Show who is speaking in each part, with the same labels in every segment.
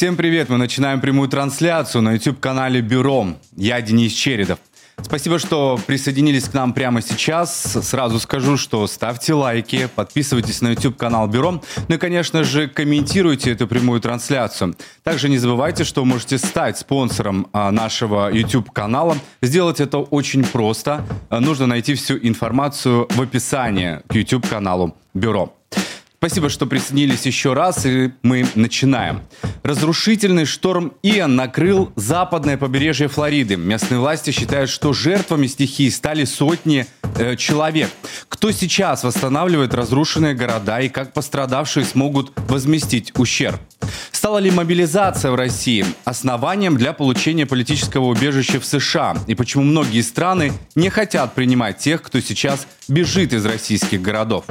Speaker 1: Всем привет! Мы начинаем прямую трансляцию на YouTube-канале Бюро. Я Денис Чередов. Спасибо, что присоединились к нам прямо сейчас. Сразу скажу, что ставьте лайки, подписывайтесь на YouTube-канал Бюро, ну и, конечно же, комментируйте эту прямую трансляцию. Также не забывайте, что можете стать спонсором а, нашего YouTube-канала. Сделать это очень просто. Нужно найти всю информацию в описании к YouTube-каналу Бюро. Спасибо, что присоединились еще раз, и мы начинаем. Разрушительный шторм Иэн накрыл западное побережье Флориды. Местные власти считают, что жертвами стихии стали сотни э, человек. Кто сейчас восстанавливает разрушенные города и как пострадавшие смогут возместить ущерб? Стала ли мобилизация в России основанием для получения политического убежища в США? И почему многие страны не хотят принимать тех, кто сейчас бежит из российских городов?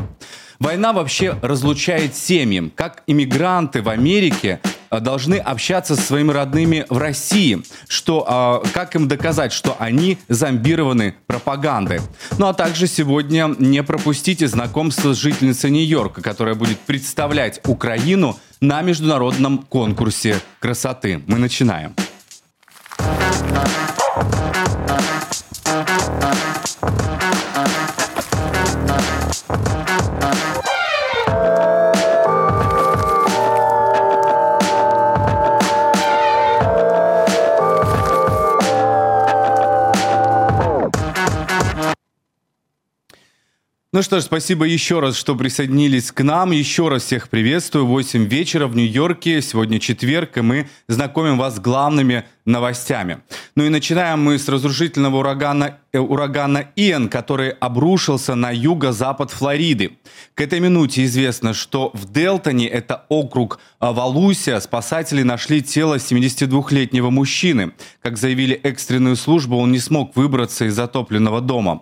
Speaker 1: Война вообще разлучает семьи. Как иммигранты в Америке э, должны общаться со своими родными в России, что, а, как им доказать, что они зомбированы пропагандой. Ну а также сегодня не пропустите знакомство с жительницей Нью-Йорка, которая будет представлять Украину на международном конкурсе красоты. Мы начинаем. Ну что ж, спасибо еще раз, что присоединились к нам. Еще раз всех приветствую. 8 вечера в Нью-Йорке. Сегодня четверг, и мы знакомим вас с главными новостями. Ну и начинаем мы с разрушительного урагана, э, урагана Иэн, который обрушился на юго-запад Флориды. К этой минуте известно, что в Делтоне, это округ э, Валусия, спасатели нашли тело 72-летнего мужчины. Как заявили экстренную службу, он не смог выбраться из затопленного дома.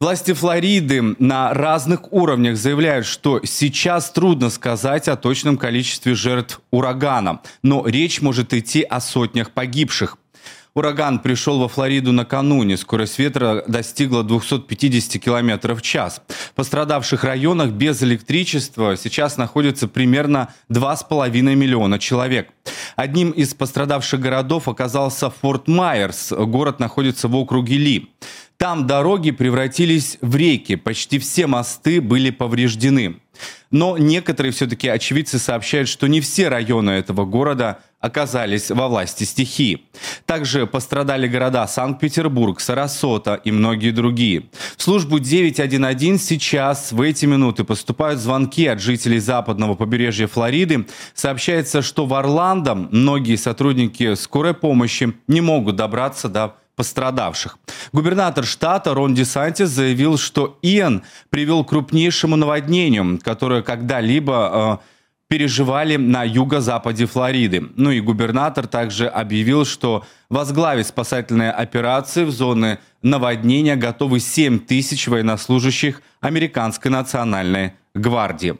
Speaker 1: Власти Флориды на разных уровнях заявляют, что сейчас трудно сказать о точном количестве жертв урагана, но речь может идти о сотнях погибших. Ураган пришел во Флориду накануне. Скорость ветра достигла 250 км в час. В пострадавших районах без электричества сейчас находится примерно 2,5 миллиона человек. Одним из пострадавших городов оказался Форт Майерс. Город находится в округе Ли. Там дороги превратились в реки, почти все мосты были повреждены. Но некоторые все-таки очевидцы сообщают, что не все районы этого города оказались во власти стихии. Также пострадали города Санкт-Петербург, Сарасота и многие другие. В службу 911 сейчас в эти минуты поступают звонки от жителей западного побережья Флориды. Сообщается, что в Орландо многие сотрудники скорой помощи не могут добраться до пострадавших. Губернатор штата Рон Десантис заявил, что Иэн привел к крупнейшему наводнению, которое когда-либо э, переживали на юго-западе Флориды. Ну и губернатор также объявил, что возглавить спасательные операции в зоны наводнения готовы 7 тысяч военнослужащих Американской национальной гвардии.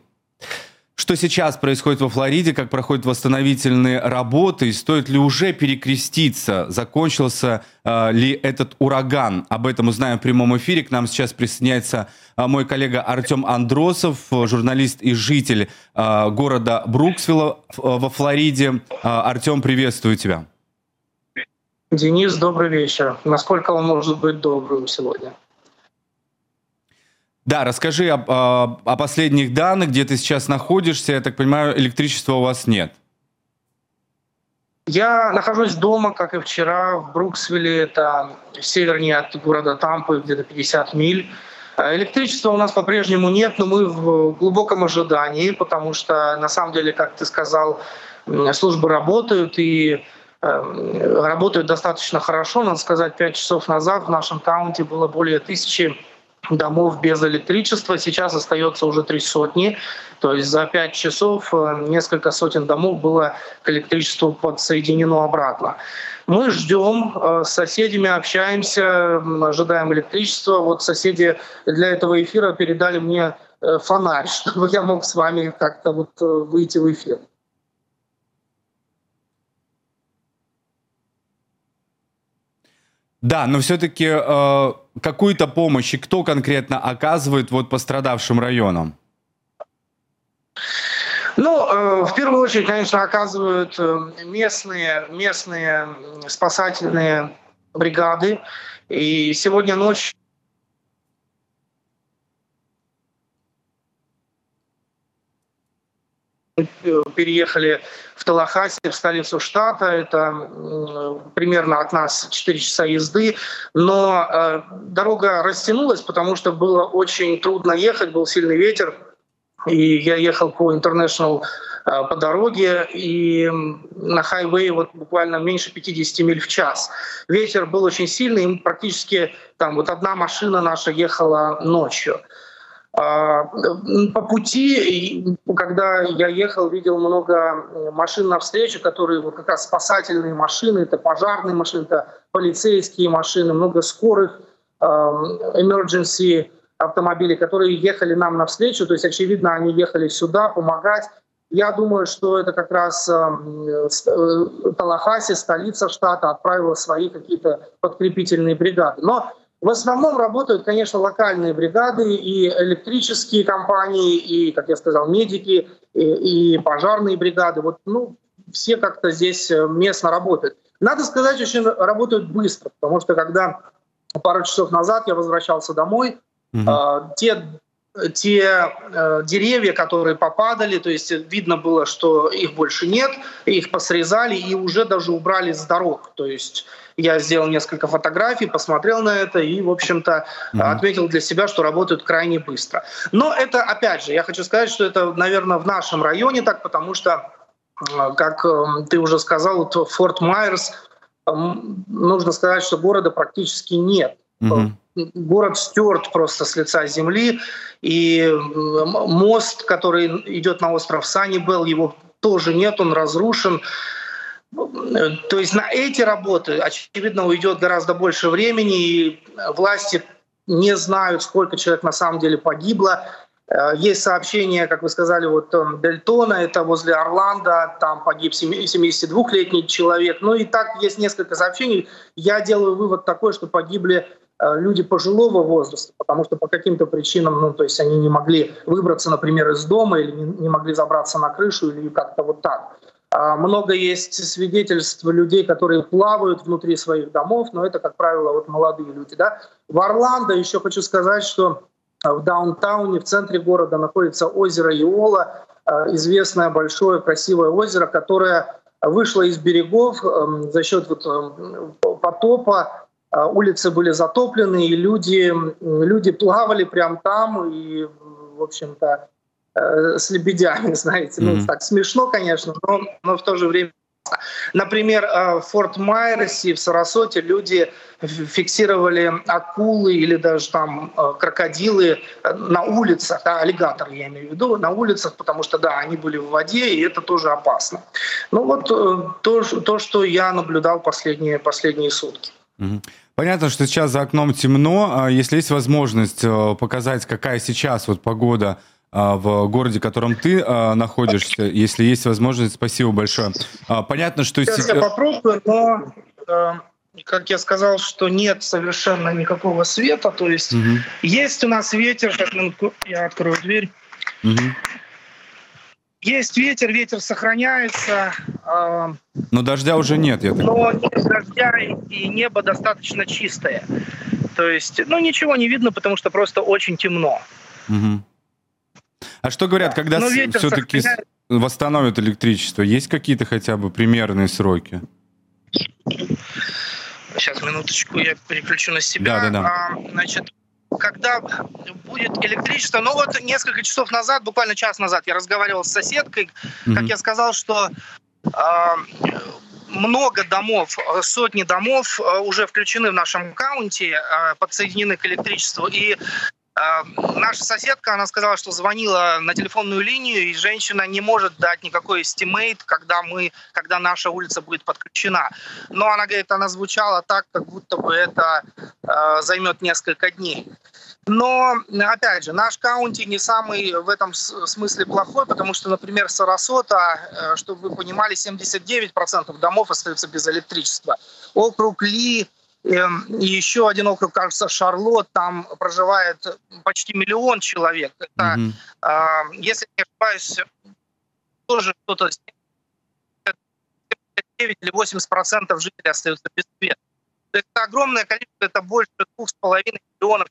Speaker 1: Что сейчас происходит во Флориде, как проходят восстановительные работы, и стоит ли уже перекреститься, закончился э, ли этот ураган. Об этом узнаем в прямом эфире. К нам сейчас присоединяется э, мой коллега Артем Андросов, журналист и житель э, города Бруксвилла э, во Флориде. Э, Артем, приветствую тебя.
Speaker 2: Денис, добрый вечер. Насколько он может быть добрым сегодня?
Speaker 1: Да, расскажи о, о, о последних данных, где ты сейчас находишься. Я так понимаю, электричества у вас нет.
Speaker 2: Я нахожусь дома, как и вчера, в Бруксвилле, это севернее от города Тампы, где-то 50 миль. Э, электричества у нас по-прежнему нет, но мы в глубоком ожидании, потому что, на самом деле, как ты сказал, службы работают и э, работают достаточно хорошо. Надо сказать, 5 часов назад в нашем таунте было более тысячи домов без электричества. Сейчас остается уже три сотни. То есть за пять часов э, несколько сотен домов было к электричеству подсоединено обратно. Мы ждем, э, с соседями общаемся, ожидаем электричества. Вот соседи для этого эфира передали мне э, фонарь, чтобы я мог с вами как-то вот выйти в эфир.
Speaker 1: Да, но все-таки э, какую-то помощь и кто конкретно оказывает вот пострадавшим районам?
Speaker 2: Ну, э, в первую очередь, конечно, оказывают э, местные, местные спасательные бригады. И сегодня ночью переехали в Талахасе, в столицу штата. Это примерно от нас 4 часа езды. Но э, дорога растянулась, потому что было очень трудно ехать, был сильный ветер. И я ехал по International э, по дороге, и на хайвее вот буквально меньше 50 миль в час. Ветер был очень сильный, практически там вот одна машина наша ехала ночью. А, по пути, когда я ехал, видел много машин навстречу, которые вот как раз спасательные машины, это пожарные машины, это полицейские машины, много скорых, emergency автомобилей, которые ехали нам навстречу, то есть, очевидно, они ехали сюда помогать. Я думаю, что это как раз э, Талахаси, столица штата, отправила свои какие-то подкрепительные бригады. Но в основном работают, конечно, локальные бригады и электрические компании, и, как я сказал, медики, и, и пожарные бригады. Вот, ну, все как-то здесь э, местно работают. Надо сказать, очень работают быстро, потому что когда пару часов назад я возвращался домой, угу. э, те те э, деревья, которые попадали, то есть видно было, что их больше нет, их посрезали и уже даже убрали с дорог. То есть я сделал несколько фотографий, посмотрел на это и, в общем-то, mm-hmm. отметил для себя, что работают крайне быстро. Но это, опять же, я хочу сказать, что это, наверное, в нашем районе так, потому что, э, как э, ты уже сказал, Форт Майерс, э, нужно сказать, что города практически нет. Mm-hmm город стерт просто с лица земли, и мост, который идет на остров Санибел, его тоже нет, он разрушен. То есть на эти работы, очевидно, уйдет гораздо больше времени, и власти не знают, сколько человек на самом деле погибло. Э, есть сообщение, как вы сказали, вот Дельтона, это возле Орландо, там погиб 72-летний человек. Ну и так есть несколько сообщений. Я делаю вывод такой, что погибли Э, люди пожилого возраста, потому что по каким-то причинам, ну, то есть они не могли выбраться, например, из дома или не могли забраться на крышу или как-то вот так. А много есть свидетельств людей, которые плавают внутри своих домов, но это, как правило, вот молодые люди. Да? В Орландо еще хочу сказать, что э, в даунтауне, в центре города находится озеро Иола, э, известное большое красивое озеро, которое вышло из берегов эм, за счет вот эм, потопа а, улицы были затоплены, и люди, люди плавали прямо там, и, в общем-то, э, с лебедями, знаете. Mm-hmm. Ну, так смешно, конечно, но, но в то же время Например, э, в Форт Майерсе, в Сарасоте люди фиксировали акулы или даже там э, крокодилы на улицах, да, аллигаторы я имею в виду, на улицах, потому что, да, они были в воде, и это тоже опасно. Ну вот то, то что я наблюдал последние, последние сутки.
Speaker 1: Понятно, что сейчас за окном темно. А если есть возможность показать, какая сейчас вот погода в городе, в котором ты а, находишься, если есть возможность, спасибо большое. Понятно, что...
Speaker 2: Сейчас я попробую, но э, как я сказал, что нет совершенно никакого света, то есть угу. есть у нас ветер, как минутку, я открою дверь. Угу. Есть ветер, ветер сохраняется.
Speaker 1: Э, но дождя уже нет, я
Speaker 2: так Но нет дождя, и небо достаточно чистое. То есть, ну, ничего не видно, потому что просто очень темно.
Speaker 1: Угу. А что говорят, когда все-таки сохраняет... восстановят электричество? Есть какие-то хотя бы примерные сроки?
Speaker 2: Сейчас, минуточку, я переключу на себя. Да, да, да. А, значит, когда будет электричество. Ну вот несколько часов назад, буквально час назад, я разговаривал с соседкой, mm-hmm. как я сказал, что э, много домов, сотни домов э, уже включены в нашем county, э, подсоединены к электричеству. И наша соседка, она сказала, что звонила на телефонную линию, и женщина не может дать никакой estimate, когда мы, когда наша улица будет подключена. Но она говорит, она звучала так, как будто бы это э, займет несколько дней. Но, опять же, наш каунти не самый в этом смысле плохой, потому что, например, Сарасота, э, чтобы вы понимали, 79% домов остаются без электричества. Округ Ли, и еще один округ, кажется, Шарлот, там проживает почти миллион человек. Это, mm-hmm. если не ошибаюсь, тоже кто-то 9 или 80 процентов жителей остаются без света. То есть это огромное количество, это больше двух с половиной миллионов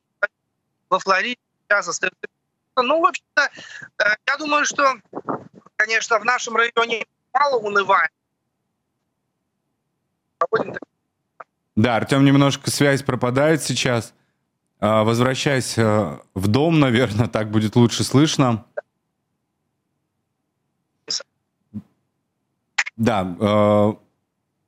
Speaker 2: во Флориде сейчас остаются. Ну, в общем-то, э, я думаю, что, конечно, в нашем районе мало унывания.
Speaker 1: Да, Артем, немножко связь пропадает сейчас. А, возвращайся в дом, наверное, так будет лучше слышно. Да, э,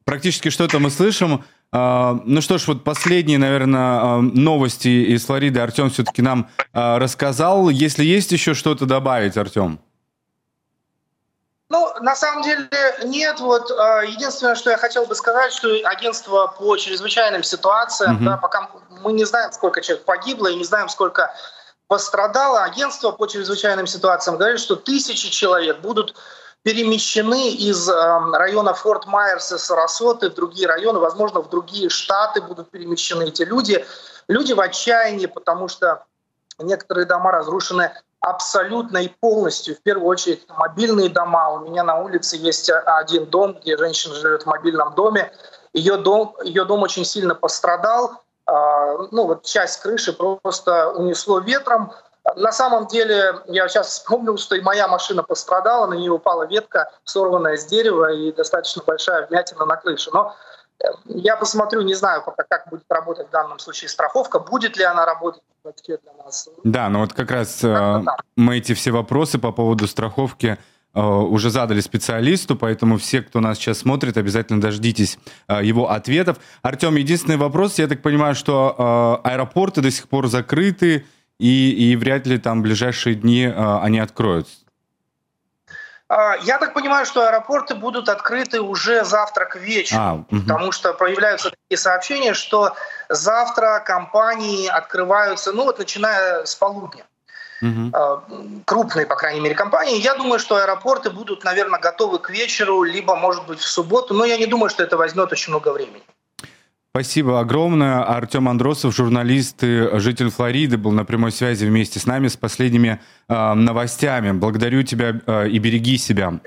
Speaker 1: практически что-то мы слышим. Э, ну что ж, вот последние, наверное, э, новости из Флориды Артем все-таки нам рассказал. Если есть еще что-то добавить, Артем?
Speaker 2: Ну, на самом деле нет. Вот единственное, что я хотел бы сказать, что агентство по чрезвычайным ситуациям, угу. да, пока мы не знаем, сколько человек погибло и не знаем, сколько пострадало, агентство по чрезвычайным ситуациям говорит, что тысячи человек будут перемещены из эм, района Форт Майерс и Сарасоты в другие районы, возможно, в другие штаты будут перемещены эти люди. Люди в отчаянии, потому что некоторые дома разрушены абсолютно и полностью. В первую очередь мобильные дома. У меня на улице есть один дом, где женщина живет в мобильном доме. Ее дом, ее дом очень сильно пострадал. А, ну вот часть крыши просто унесло ветром. На самом деле, я сейчас вспомнил, что и моя машина пострадала, на нее упала ветка, сорванная с дерева и достаточно большая вмятина на крыше. Но э, я посмотрю, не знаю пока, как будет работать в данном случае страховка, будет ли она работать для
Speaker 1: нас. Да, ну вот как раз э, мы эти все вопросы по поводу страховки э, уже задали специалисту, поэтому все, кто нас сейчас смотрит, обязательно дождитесь его ответов. Артем, единственный вопрос, я так понимаю, что аэропорты до сих пор закрыты, и, и вряд ли там в ближайшие дни они откроются.
Speaker 2: А, я так понимаю, что аэропорты будут открыты уже завтра к вечеру, а, угу. потому что появляются такие сообщения, что завтра компании открываются, ну вот начиная с полудня. Угу. Крупные, по крайней мере, компании. Я думаю, что аэропорты будут, наверное, готовы к вечеру, либо, может быть, в субботу, но я не думаю, что это возьмет очень много времени.
Speaker 1: Спасибо огромное. Артем Андросов, журналист и житель Флориды, был на прямой связи вместе с нами с последними э, новостями. Благодарю тебя э, и береги себя.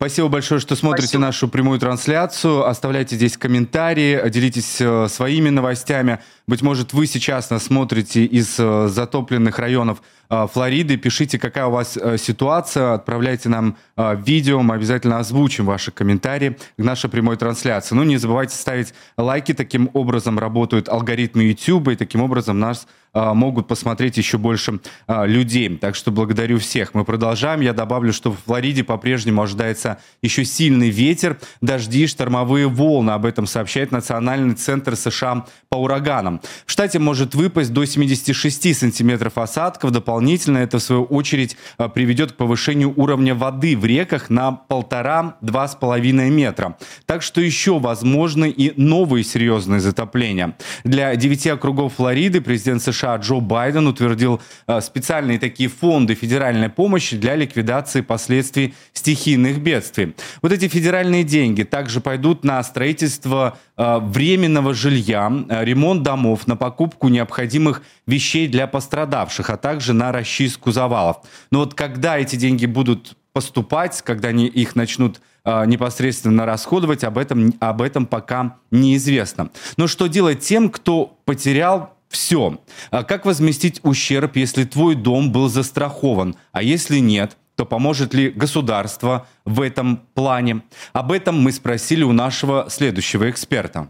Speaker 1: Спасибо большое, что смотрите Спасибо. нашу прямую трансляцию. Оставляйте здесь комментарии, делитесь э, своими новостями. Быть может, вы сейчас нас смотрите из э, затопленных районов э, Флориды. Пишите, какая у вас ситуация. Отправляйте нам видео. Мы обязательно озвучим ваши комментарии к нашей прямой трансляции. Ну, не забывайте ставить лайки. Таким образом работают алгоритмы YouTube. И таким образом нас могут посмотреть еще больше а, людей. Так что благодарю всех. Мы продолжаем. Я добавлю, что в Флориде по-прежнему ожидается еще сильный ветер, дожди, штормовые волны. Об этом сообщает Национальный центр США по ураганам. В штате может выпасть до 76 сантиметров осадков. Дополнительно это, в свою очередь, а, приведет к повышению уровня воды в реках на полтора-два с половиной метра. Так что еще возможны и новые серьезные затопления. Для девяти округов Флориды президент США США Джо Байден утвердил э, специальные такие фонды федеральной помощи для ликвидации последствий стихийных бедствий. Вот эти федеральные деньги также пойдут на строительство э, временного жилья, э, ремонт домов, на покупку необходимых вещей для пострадавших, а также на расчистку завалов. Но вот когда эти деньги будут поступать, когда они их начнут непосредственно расходовать, об этом, об этом пока неизвестно. Но что делать тем, кто потерял все. А как возместить ущерб, если твой дом был застрахован, а если нет? то поможет ли государство в этом плане? Об этом мы спросили у нашего следующего эксперта.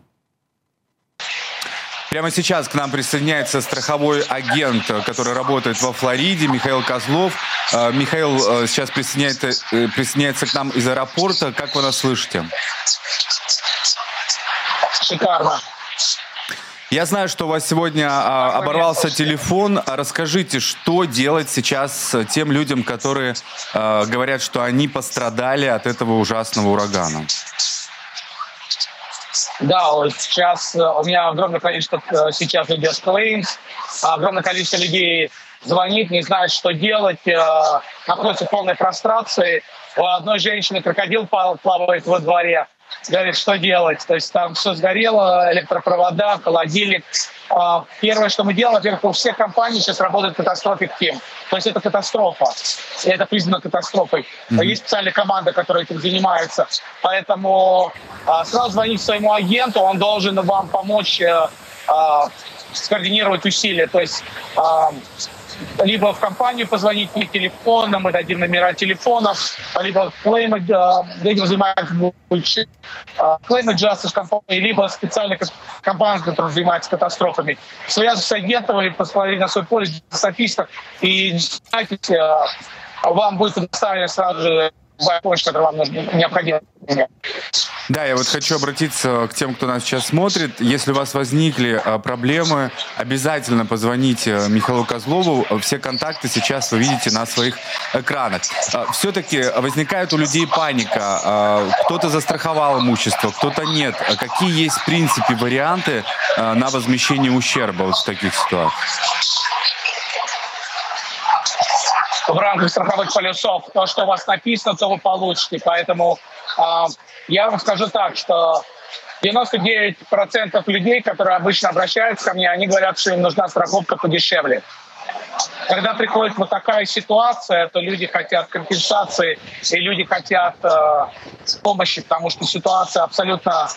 Speaker 1: Прямо сейчас к нам присоединяется страховой агент, который работает во Флориде, Михаил Козлов. А, Михаил э, сейчас присоединяется, э, присоединяется к нам из аэропорта. Как вы нас слышите?
Speaker 2: Шикарно.
Speaker 1: Я знаю, что у вас сегодня а, оборвался телефон. Расскажите, что делать сейчас тем людям, которые а, говорят, что они пострадали от этого ужасного урагана?
Speaker 3: Да, вот сейчас э, у меня огромное количество э, сейчас идет клеймс, огромное количество людей звонит, не знает, что делать, э, находится в полной прострации. У одной женщины крокодил плавает во дворе, говорит, что делать. То есть там все сгорело, электропровода, холодильник. А, первое, что мы делаем, во-первых, у всех компаний сейчас работает катастрофик тем. То есть это катастрофа. И это признано катастрофой. Mm-hmm. Есть специальная команда, которая этим занимается. Поэтому а, сразу звоните своему агенту, он должен вам помочь э, а, скоординировать усилия. То есть либо в компанию позвонить мне телефоном, мы дадим номера телефонов, либо клейм, этим занимается клейм justice компании, либо специальная компания, которая занимается катастрофами. Связываться с агентом или посмотреть на свой полис статистов и знаете, вам будет предоставлено сразу же помощь, которая вам необходима.
Speaker 1: Да, я вот хочу обратиться к тем, кто нас сейчас смотрит. Если у вас возникли а, проблемы, обязательно позвоните Михаилу Козлову. Все контакты сейчас вы видите на своих экранах. А, Все-таки возникает у людей паника. А, кто-то застраховал имущество, кто-то нет. Какие есть, в принципе, варианты на возмещение ущерба вот в таких ситуациях?
Speaker 3: В рамках страховых полюсов. То, что у вас написано, то вы получите. Поэтому э, я вам скажу так, что 99% людей, которые обычно обращаются ко мне, они говорят, что им нужна страховка подешевле. Когда приходит вот такая ситуация, то люди хотят компенсации, и люди хотят э, помощи, потому что ситуация абсолютно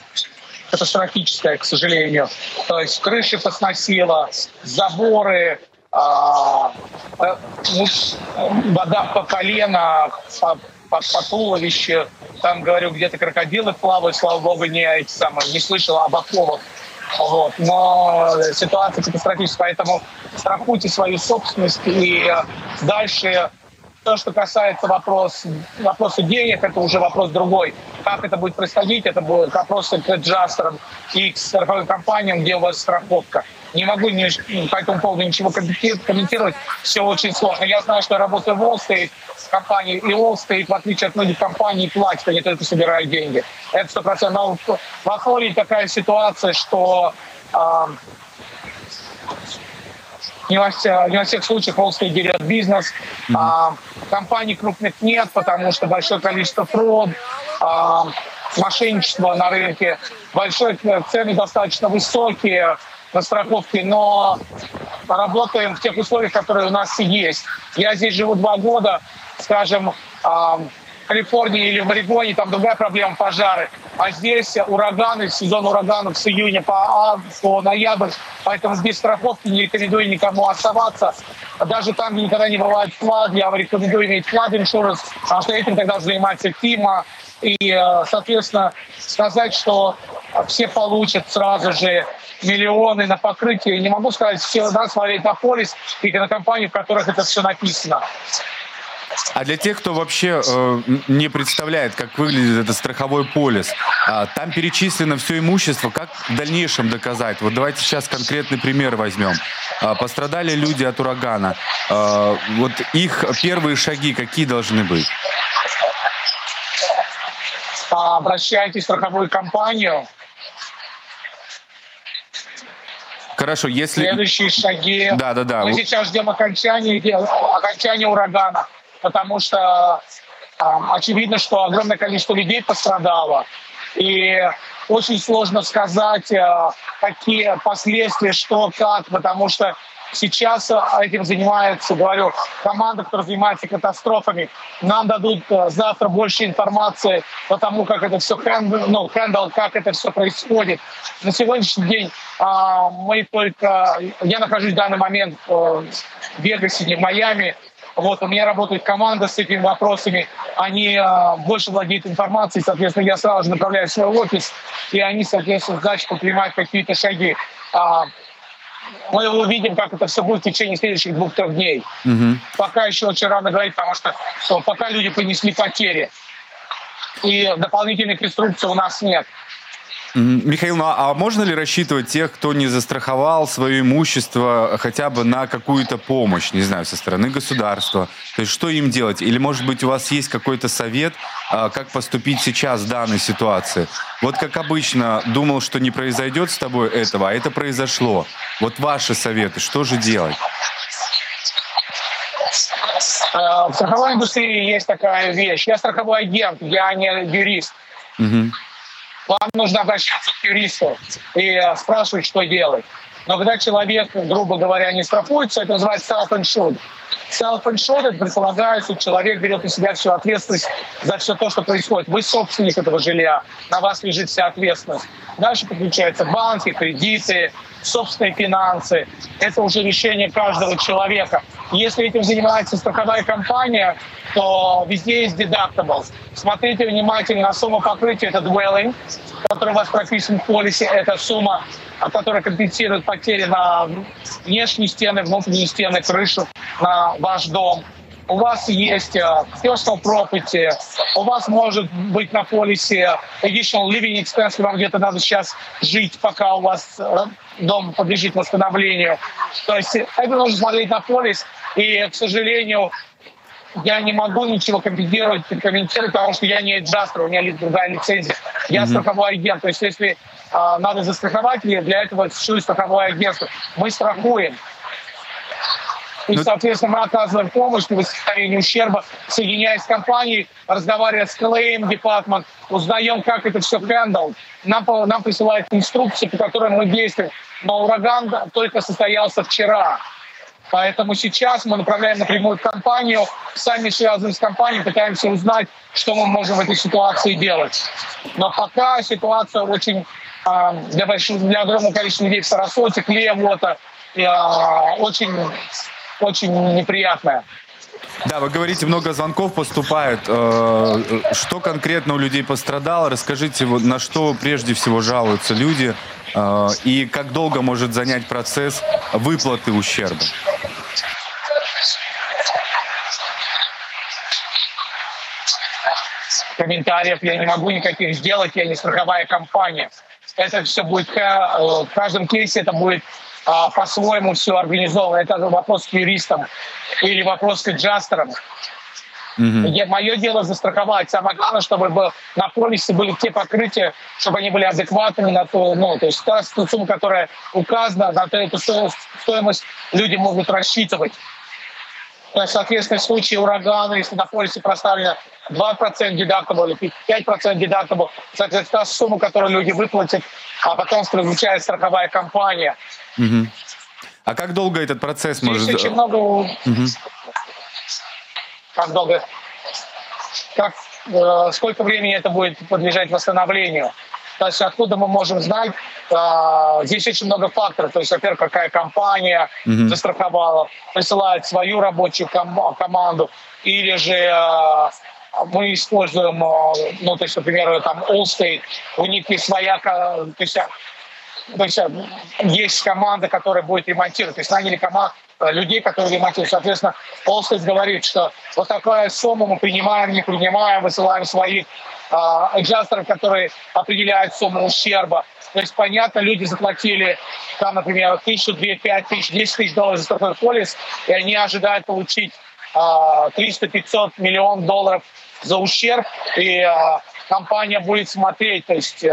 Speaker 3: катастрофическая, к сожалению. То есть крыши посносило, заборы, вода по колено, по, по, туловище. Там, говорю, где-то крокодилы плавают, слава богу, не, эти самые, не слышал об акулах. Вот. Но ситуация катастрофическая, поэтому страхуйте свою собственность и дальше то, что касается вопрос, вопроса денег, это уже вопрос другой. Как это будет происходить, это будет вопросы к аджастерам и к страховым компаниям, где у вас страховка. Не могу ни, по этому поводу ничего комментировать, все очень сложно. Я знаю, что я работаю в Wall Street, компании, и Wall Street, в отличие от многих компаний, платит, они только собирают деньги. Это сто процентов. Но в Флориде такая ситуация, что э, не во, не во всех случаях Wall дерет бизнес. Mm-hmm. А, компаний крупных нет, потому что большое количество фрод, а, мошенничество на рынке, большие цены достаточно высокие на страховке, но работаем в тех условиях, которые у нас есть. Я здесь живу два года, скажем, Калифорнии или в Орегоне, там другая проблема – пожары. А здесь ураганы, сезон ураганов с июня по, по ноябрь, поэтому без страховки не рекомендую никому оставаться. Даже там, где никогда не бывает флаг, я рекомендую иметь флаг иншуранс, потому что этим тогда занимается ФИМА. И, э, соответственно, сказать, что все получат сразу же миллионы на покрытие. Не могу сказать, все надо смотреть на полис и на компании, в которых это все написано.
Speaker 1: А для тех, кто вообще э, не представляет, как выглядит этот страховой полис, э, там перечислено все имущество. Как в дальнейшем доказать? Вот давайте сейчас конкретный пример возьмем. Э, пострадали люди от урагана. Э, вот их первые шаги какие должны быть?
Speaker 3: Обращайтесь в страховую компанию.
Speaker 1: Хорошо, если...
Speaker 3: Следующие шаги.
Speaker 1: Да, да, да.
Speaker 3: Мы сейчас ждем окончания, окончания урагана потому что э, очевидно, что огромное количество людей пострадало. И очень сложно сказать, э, какие последствия, что, как, потому что сейчас этим занимается, говорю, команда, которая занимается катастрофами. Нам дадут э, завтра больше информации по тому, как это все handle, ну, handle, как это все происходит. На сегодняшний день а, мы только... Я нахожусь в данный момент в Вегасе, не в Майами. Вот, у меня работает команда с этими вопросами, они э, больше владеют информацией, соответственно, я сразу же направляю в свой офис, и они, соответственно, дальше предпринимают какие-то шаги. А, мы увидим, как это все будет в течение следующих двух-трех дней. Угу. Пока еще очень рано говорить, потому что, что пока люди понесли потери, и дополнительных инструкций у нас нет.
Speaker 1: Михаил, ну а можно ли рассчитывать тех, кто не застраховал свое имущество хотя бы на какую-то помощь, не знаю, со стороны государства? То есть что им делать? Или, может быть, у вас есть какой-то совет, а, как поступить сейчас в данной ситуации? Вот как обычно, думал, что не произойдет с тобой этого, а это произошло. Вот ваши советы, что же делать?
Speaker 3: В страховой индустрии есть такая вещь. Я страховой агент, я не юрист. Угу. Вам нужно обращаться к юристу и спрашивать, что делать. Но когда человек, грубо говоря, не страхуется, это называется self-insured. Self-insured предполагает, что человек берет на себя всю ответственность за все то, что происходит. Вы собственник этого жилья, на вас лежит вся ответственность. Дальше подключаются банки, кредиты, собственные финансы. Это уже решение каждого человека. Если этим занимается страховая компания, то везде есть deductible. Смотрите внимательно на сумму покрытия, это dwelling, который у вас прописан в полисе, это сумма, которая компенсирует потери на внешние стены, внутренние стены, крышу, на ваш дом. У вас есть э, personal property, у вас может быть на полисе additional living expense, вам где-то надо сейчас жить, пока у вас э, дом подлежит восстановлению. То есть это нужно смотреть на полис, и, к сожалению, я не могу ничего компенсировать, комментировать, потому что я не аджастер, у меня есть другая лицензия. Я mm-hmm. страховой агент. То есть если э, надо застраховать, для этого существует страховое агентство. Мы страхуем. И, ну, соответственно, мы оказываем помощь при восстановлении ущерба, соединяясь с компанией, разговаривая с claim департмент, узнаем, как это все handle. Нам, нам присылают инструкции, по которым мы действуем. Но ураган только состоялся вчера. Поэтому сейчас мы направляем напрямую в компанию, сами связаны с компанией, пытаемся узнать, что мы можем в этой ситуации делать. Но пока ситуация очень а, для, большого, для огромного количества людей в Сарасоте, Клевота, очень очень неприятная.
Speaker 1: Да, вы говорите, много звонков поступает. Э, что конкретно у людей пострадало? Расскажите, на что прежде всего жалуются люди э, и как долго может занять процесс выплаты ущерба?
Speaker 3: Комментариев я не могу никаких сделать, я не страховая компания. Это все будет, э, в каждом кейсе это будет а, по-своему все организовано. Это вопрос к юристам или вопрос к аджастерам. Mm-hmm. Мое дело застраховать. Самое главное, чтобы на полисе были те покрытия, чтобы они были адекватными на то, ну, то есть та сумма, которая указана, на эту стоимость люди могут рассчитывать. То есть, соответственно, в случае урагана, если на полисе проставлено 2% дедактабл или 5% дедактабл, соответственно, та сумма, которую люди выплатят, а потом включает страховая компания.
Speaker 1: Угу. А как долго этот процесс Здесь может...
Speaker 3: очень много... Угу. Как долго? Как, э, сколько времени это будет подлежать восстановлению? То есть откуда мы можем знать? Э, здесь очень много факторов. То есть, во-первых, какая компания mm застраховала, присылает свою рабочую ком- команду, или же э, мы используем, э, ну, то есть, например, там Allstate, у них есть своя, то есть то есть э, есть команда, которая будет ремонтировать. То есть наняли команду э, людей, которые ремонтируют. Соответственно, Полстейт говорит, что вот такая сумма мы принимаем, не принимаем, высылаем своих аджастеров, которые определяют сумму ущерба. То есть, понятно, люди заплатили, там, например, тысячу, две, пять тысяч, десять тысяч долларов за страховой полис, и они ожидают получить 300-500 миллионов долларов за ущерб, и компания будет смотреть. То есть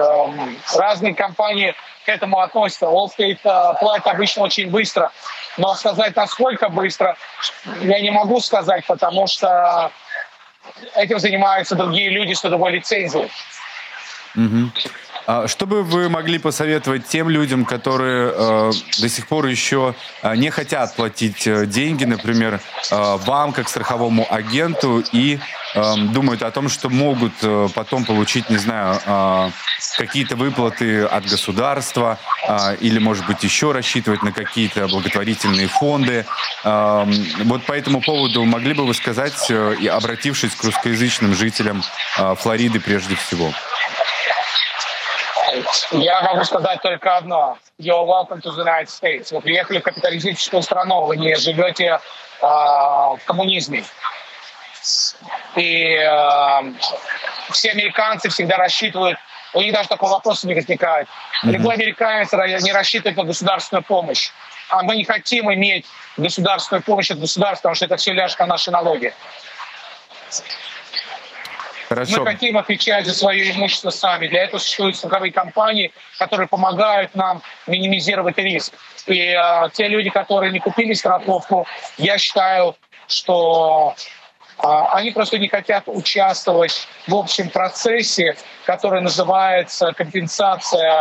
Speaker 3: разные компании к этому относится. Allstate э, платит обычно очень быстро. Но сказать, насколько быстро, я не могу сказать, потому что этим занимаются другие люди с другой лицензией.
Speaker 1: Угу. Что бы вы могли посоветовать тем людям, которые э, до сих пор еще э, не хотят платить э, деньги, например, э, вам как страховому агенту и э, думают о том, что могут э, потом получить, не знаю, э, какие-то выплаты от государства э, или, может быть, еще рассчитывать на какие-то благотворительные фонды. Э, вот по этому поводу могли бы вы сказать, э, обратившись к русскоязычным жителям э, Флориды прежде всего?
Speaker 3: Я могу сказать только одно. You're welcome to the United States. Вы приехали в капиталистическую страну, вы не живете э, в коммунизме. И э, все американцы всегда рассчитывают, у них даже такого вопроса не возникает. Mm-hmm. Любой американец не рассчитывает на государственную помощь. А мы не хотим иметь государственную помощь от государства, потому что это все ляжет на наши налоги. Хорошо. Мы хотим отвечать за свое имущество сами. Для этого существуют страховые компании, которые помогают нам минимизировать риск. И э, те люди, которые не купили страховку, я считаю, что а, они просто не хотят участвовать в общем процессе, который называется компенсация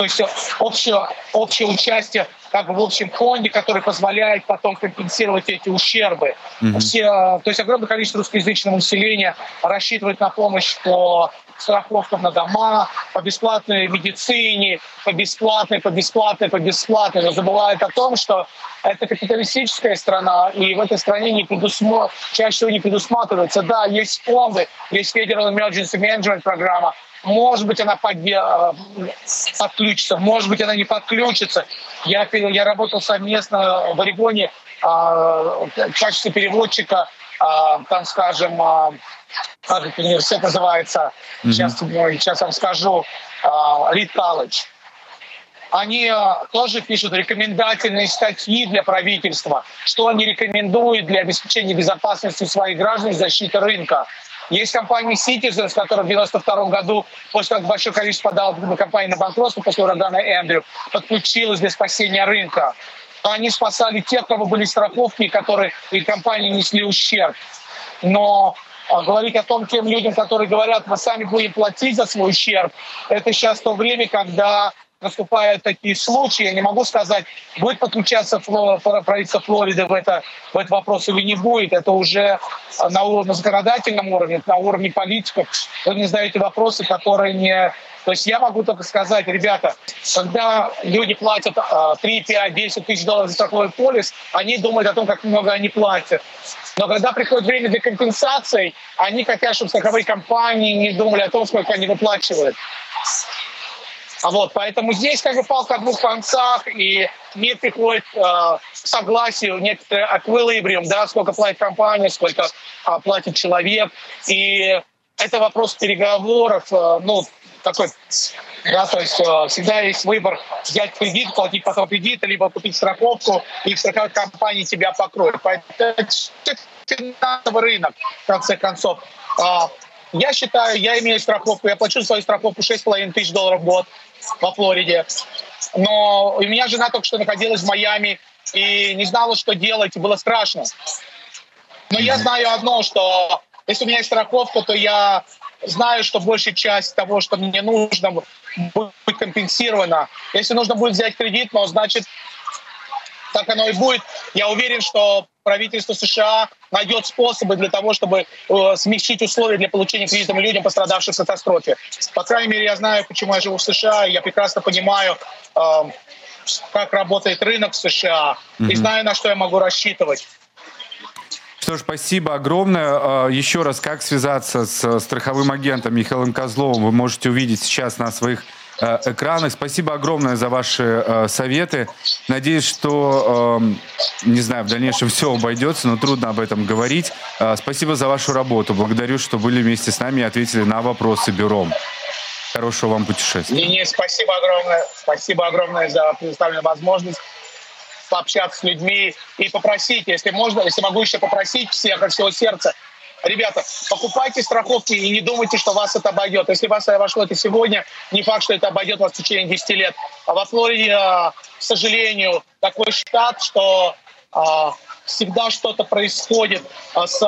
Speaker 3: то есть общее, общее участие как бы в общем фонде, который позволяет потом компенсировать эти ущербы. Mm-hmm. Все, то есть огромное количество русскоязычного населения рассчитывает на помощь по страховкам на дома, по бесплатной медицине, по бесплатной, по бесплатной, по бесплатной, но забывает о том, что это капиталистическая страна, и в этой стране не предусмо... чаще всего не предусматривается. Да, есть фонды, есть Federal Emergency Management программа, может быть, она э, подключится, может быть, она не подключится. Я, я работал совместно в Орегоне а, в качестве переводчика, а, там, скажем, а, как этот университет называется, mm-hmm. сейчас, сейчас вам скажу, Рид колледж. Они тоже пишут рекомендательные статьи для правительства, что они рекомендуют для обеспечения безопасности своих граждан и защиты рынка. Есть компания Citizens, которая в 92 году, после как большое количество подало компании на банкротство после урагана Эндрю, подключилась для спасения рынка. Они спасали тех, кого были страховки, которые и компании несли ущерб. Но а, говорить о том тем людям, которые говорят, мы сами будем платить за свой ущерб, это сейчас то время, когда наступают такие случаи, я не могу сказать, будет подключаться правительство Флориды в, это, в этот вопрос или не будет. Это уже на, на законодательном уровне, на уровне политиков. Вы не задаете вопросы, которые не... То есть я могу только сказать, ребята, когда люди платят 3, 5, 10 тысяч долларов за страховой полис, они думают о том, как много они платят. Но когда приходит время для компенсации, они хотят, чтобы страховые компании не думали о том, сколько они выплачивают. А вот, поэтому здесь как бы палка о двух концах, и мир приходит э, к согласию, некоторый эквилибриум, да, сколько платит компания, сколько э, платит человек. И это вопрос переговоров, э, ну, такой, да, то есть э, всегда есть выбор взять кредит, платить потом кредит, либо купить страховку, и страховая компания тебя покроет. Поэтому это финансовый рынок, в конце концов. Э, я считаю, я имею страховку, я плачу свою страховку 6,5 тысяч долларов в год во Флориде. Но у меня жена только что находилась в Майами и не знала, что делать, и было страшно. Но я знаю одно, что если у меня есть страховка, то я знаю, что большая часть того, что мне нужно, будет компенсирована. Если нужно будет взять кредит, но значит, так оно и будет. Я уверен, что правительство США найдет способы для того, чтобы э, смягчить условия для получения кредита людям, пострадавшим в катастрофе. По крайней мере, я знаю, почему я живу в США, и я прекрасно понимаю, э, как работает рынок в США, mm-hmm. и знаю, на что я могу рассчитывать.
Speaker 1: Что ж, спасибо огромное. Э, еще раз, как связаться с страховым агентом Михаилом Козловым, вы можете увидеть сейчас на своих Э, экранах. Спасибо огромное за ваши э, советы. Надеюсь, что, э, не знаю, в дальнейшем все обойдется, но трудно об этом говорить. Э, спасибо за вашу работу. Благодарю, что были вместе с нами и ответили на вопросы бюро. Хорошего вам путешествия.
Speaker 3: Не, не, спасибо огромное. Спасибо огромное за предоставленную возможность пообщаться с людьми и попросить, если можно, если могу еще попросить всех от всего сердца, Ребята, покупайте страховки и не думайте, что вас это обойдет. Если вас обошло это сегодня, не факт, что это обойдет вас в течение 10 лет. А во Флориде, а, к сожалению, такой штат, что а, всегда что-то происходит а, с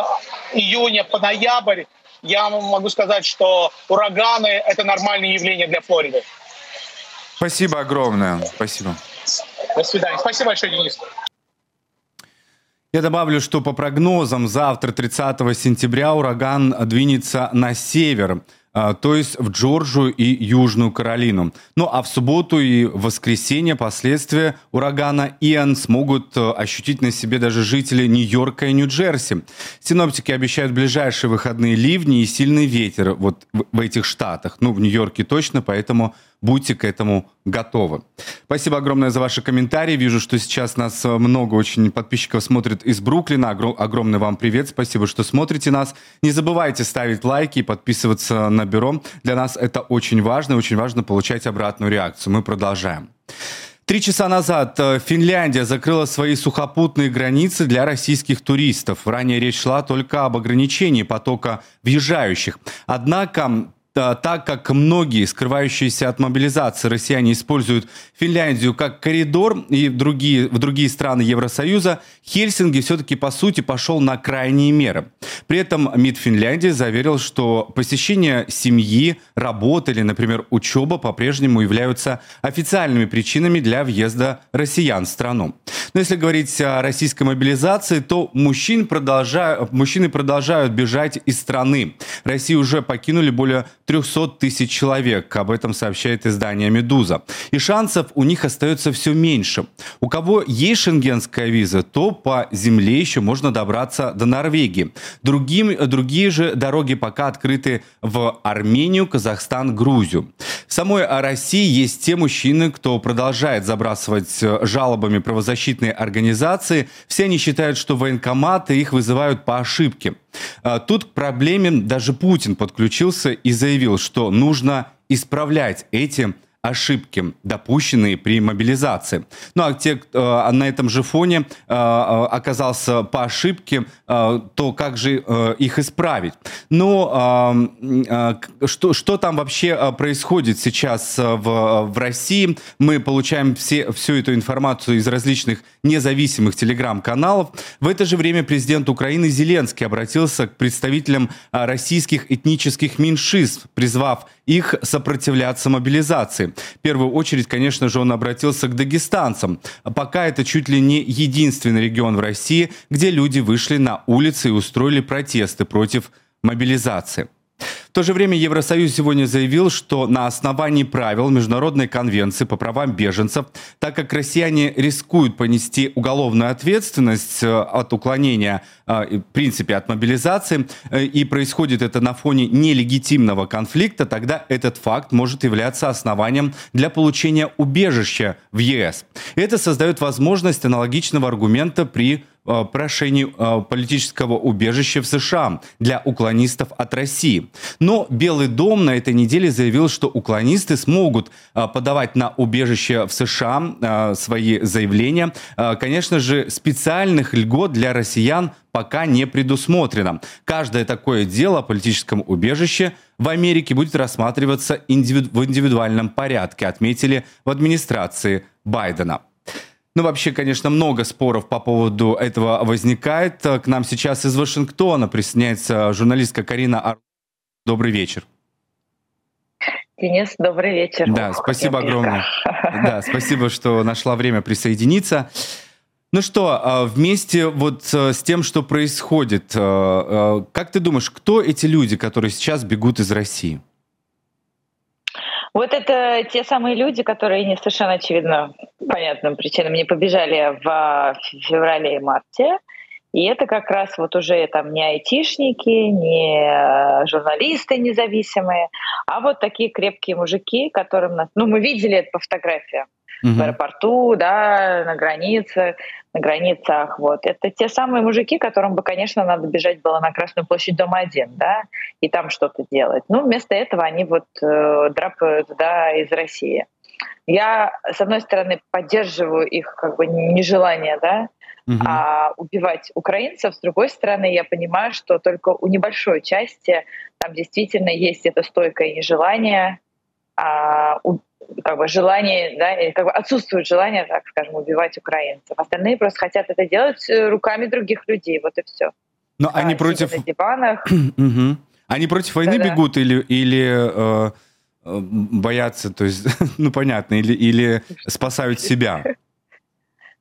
Speaker 3: июня по ноябрь. Я могу сказать, что ураганы — это нормальное явление для Флориды.
Speaker 1: Спасибо огромное. Спасибо.
Speaker 3: До свидания. Спасибо большое, Денис.
Speaker 1: Я добавлю, что по прогнозам завтра, 30 сентября, ураган двинется на север, а, то есть в Джорджию и Южную Каролину. Ну а в субботу и воскресенье последствия урагана Иэн смогут э, ощутить на себе даже жители Нью-Йорка и Нью-Джерси. Синоптики обещают ближайшие выходные ливни и сильный ветер вот в этих штатах. Ну, в Нью-Йорке точно, поэтому будьте к этому готовы. Спасибо огромное за ваши комментарии. Вижу, что сейчас нас э, много очень подписчиков смотрит из Бруклина. Огромный вам привет. Спасибо, что смотрите нас. Не забывайте ставить лайки и подписываться на бюро. Для нас это очень важно. Очень важно получать обратную реакцию. Мы продолжаем. Три часа назад э, Финляндия закрыла свои сухопутные границы для российских туристов. Ранее речь шла только об ограничении потока въезжающих. Однако так как многие скрывающиеся от мобилизации россияне используют Финляндию как коридор и другие, в другие страны Евросоюза, Хельсинги все-таки по сути пошел на крайние меры. При этом МИД Финляндии заверил, что посещение семьи, работа или, например, учеба по-прежнему являются официальными причинами для въезда россиян в страну. Но если говорить о российской мобилизации, то мужчин продолжают, мужчины продолжают бежать из страны. Россию уже покинули более 300 тысяч человек. Об этом сообщает издание «Медуза». И шансов у них остается все меньше. У кого есть шенгенская виза, то по земле еще можно добраться до Норвегии. Другим, другие же дороги пока открыты в Армению, Казахстан, Грузию. В самой России есть те мужчины, кто продолжает забрасывать жалобами правозащитные организации. Все они считают, что военкоматы их вызывают по ошибке. А, тут к проблеме даже Путин подключился и заявил, что нужно исправлять эти ошибки, допущенные при мобилизации. Ну а те, э, на этом же фоне э, э, оказался по ошибке, то как же их исправить? Ну, что, что там вообще происходит сейчас в, в России? Мы получаем все, всю эту информацию из различных независимых телеграм-каналов. В это же время президент Украины Зеленский обратился к представителям российских этнических меньшинств, призвав их сопротивляться мобилизации. В первую очередь, конечно же, он обратился к дагестанцам. Пока это чуть ли не единственный регион в России, где люди вышли на улицы и устроили протесты против мобилизации. В то же время Евросоюз сегодня заявил, что на основании правил Международной конвенции по правам беженцев, так как россияне рискуют понести уголовную ответственность э, от уклонения, э, в принципе, от мобилизации, э, и происходит это на фоне нелегитимного конфликта, тогда этот факт может являться основанием для получения убежища в ЕС. Это создает возможность аналогичного аргумента при прошению э, политического убежища в США для уклонистов от России. Но Белый дом на этой неделе заявил, что уклонисты смогут э, подавать на убежище в США свои заявления. Конечно же, специальных льгот для россиян пока не предусмотрено. Каждое такое дело о политическом убежище в Америке будет рассматриваться в индивидуальном порядке, отметили в администрации Байдена. Ну, вообще, конечно, много споров по поводу этого возникает. К нам сейчас из Вашингтона присоединяется журналистка Карина Ар... Добрый вечер.
Speaker 4: Денис, добрый вечер.
Speaker 1: Да, спасибо огромное. Да, спасибо, что нашла время присоединиться. Ну что, а, вместе вот э, с тем, что происходит, э, э, как ты думаешь, кто эти люди, которые сейчас бегут из России?
Speaker 4: Вот это те самые люди, которые не совершенно очевидно понятным причинам не побежали в феврале и марте. И это как раз вот уже там не айтишники, не журналисты независимые, а вот такие крепкие мужики, которым нас... Ну, мы видели это по фотографиям угу. в аэропорту, да, на границе, на границах. Вот. Это те самые мужики, которым бы, конечно, надо бежать было на Красную площадь Дома один, да, и там что-то делать. Ну, вместо этого они вот э, драпают, да, из России. Я, с одной стороны, поддерживаю их как бы нежелание, да, угу. а убивать украинцев. С другой стороны, я понимаю, что только у небольшой части там действительно есть это стойкое нежелание а, как бы желание, да, как бы отсутствует желание, так скажем, убивать украинцев. Остальные просто хотят это делать э, руками других людей, вот и все.
Speaker 1: Но а, они против... На диванах. Они против войны Да-да. бегут или, или э, э боятся, то есть, ну понятно, или, или спасают себя?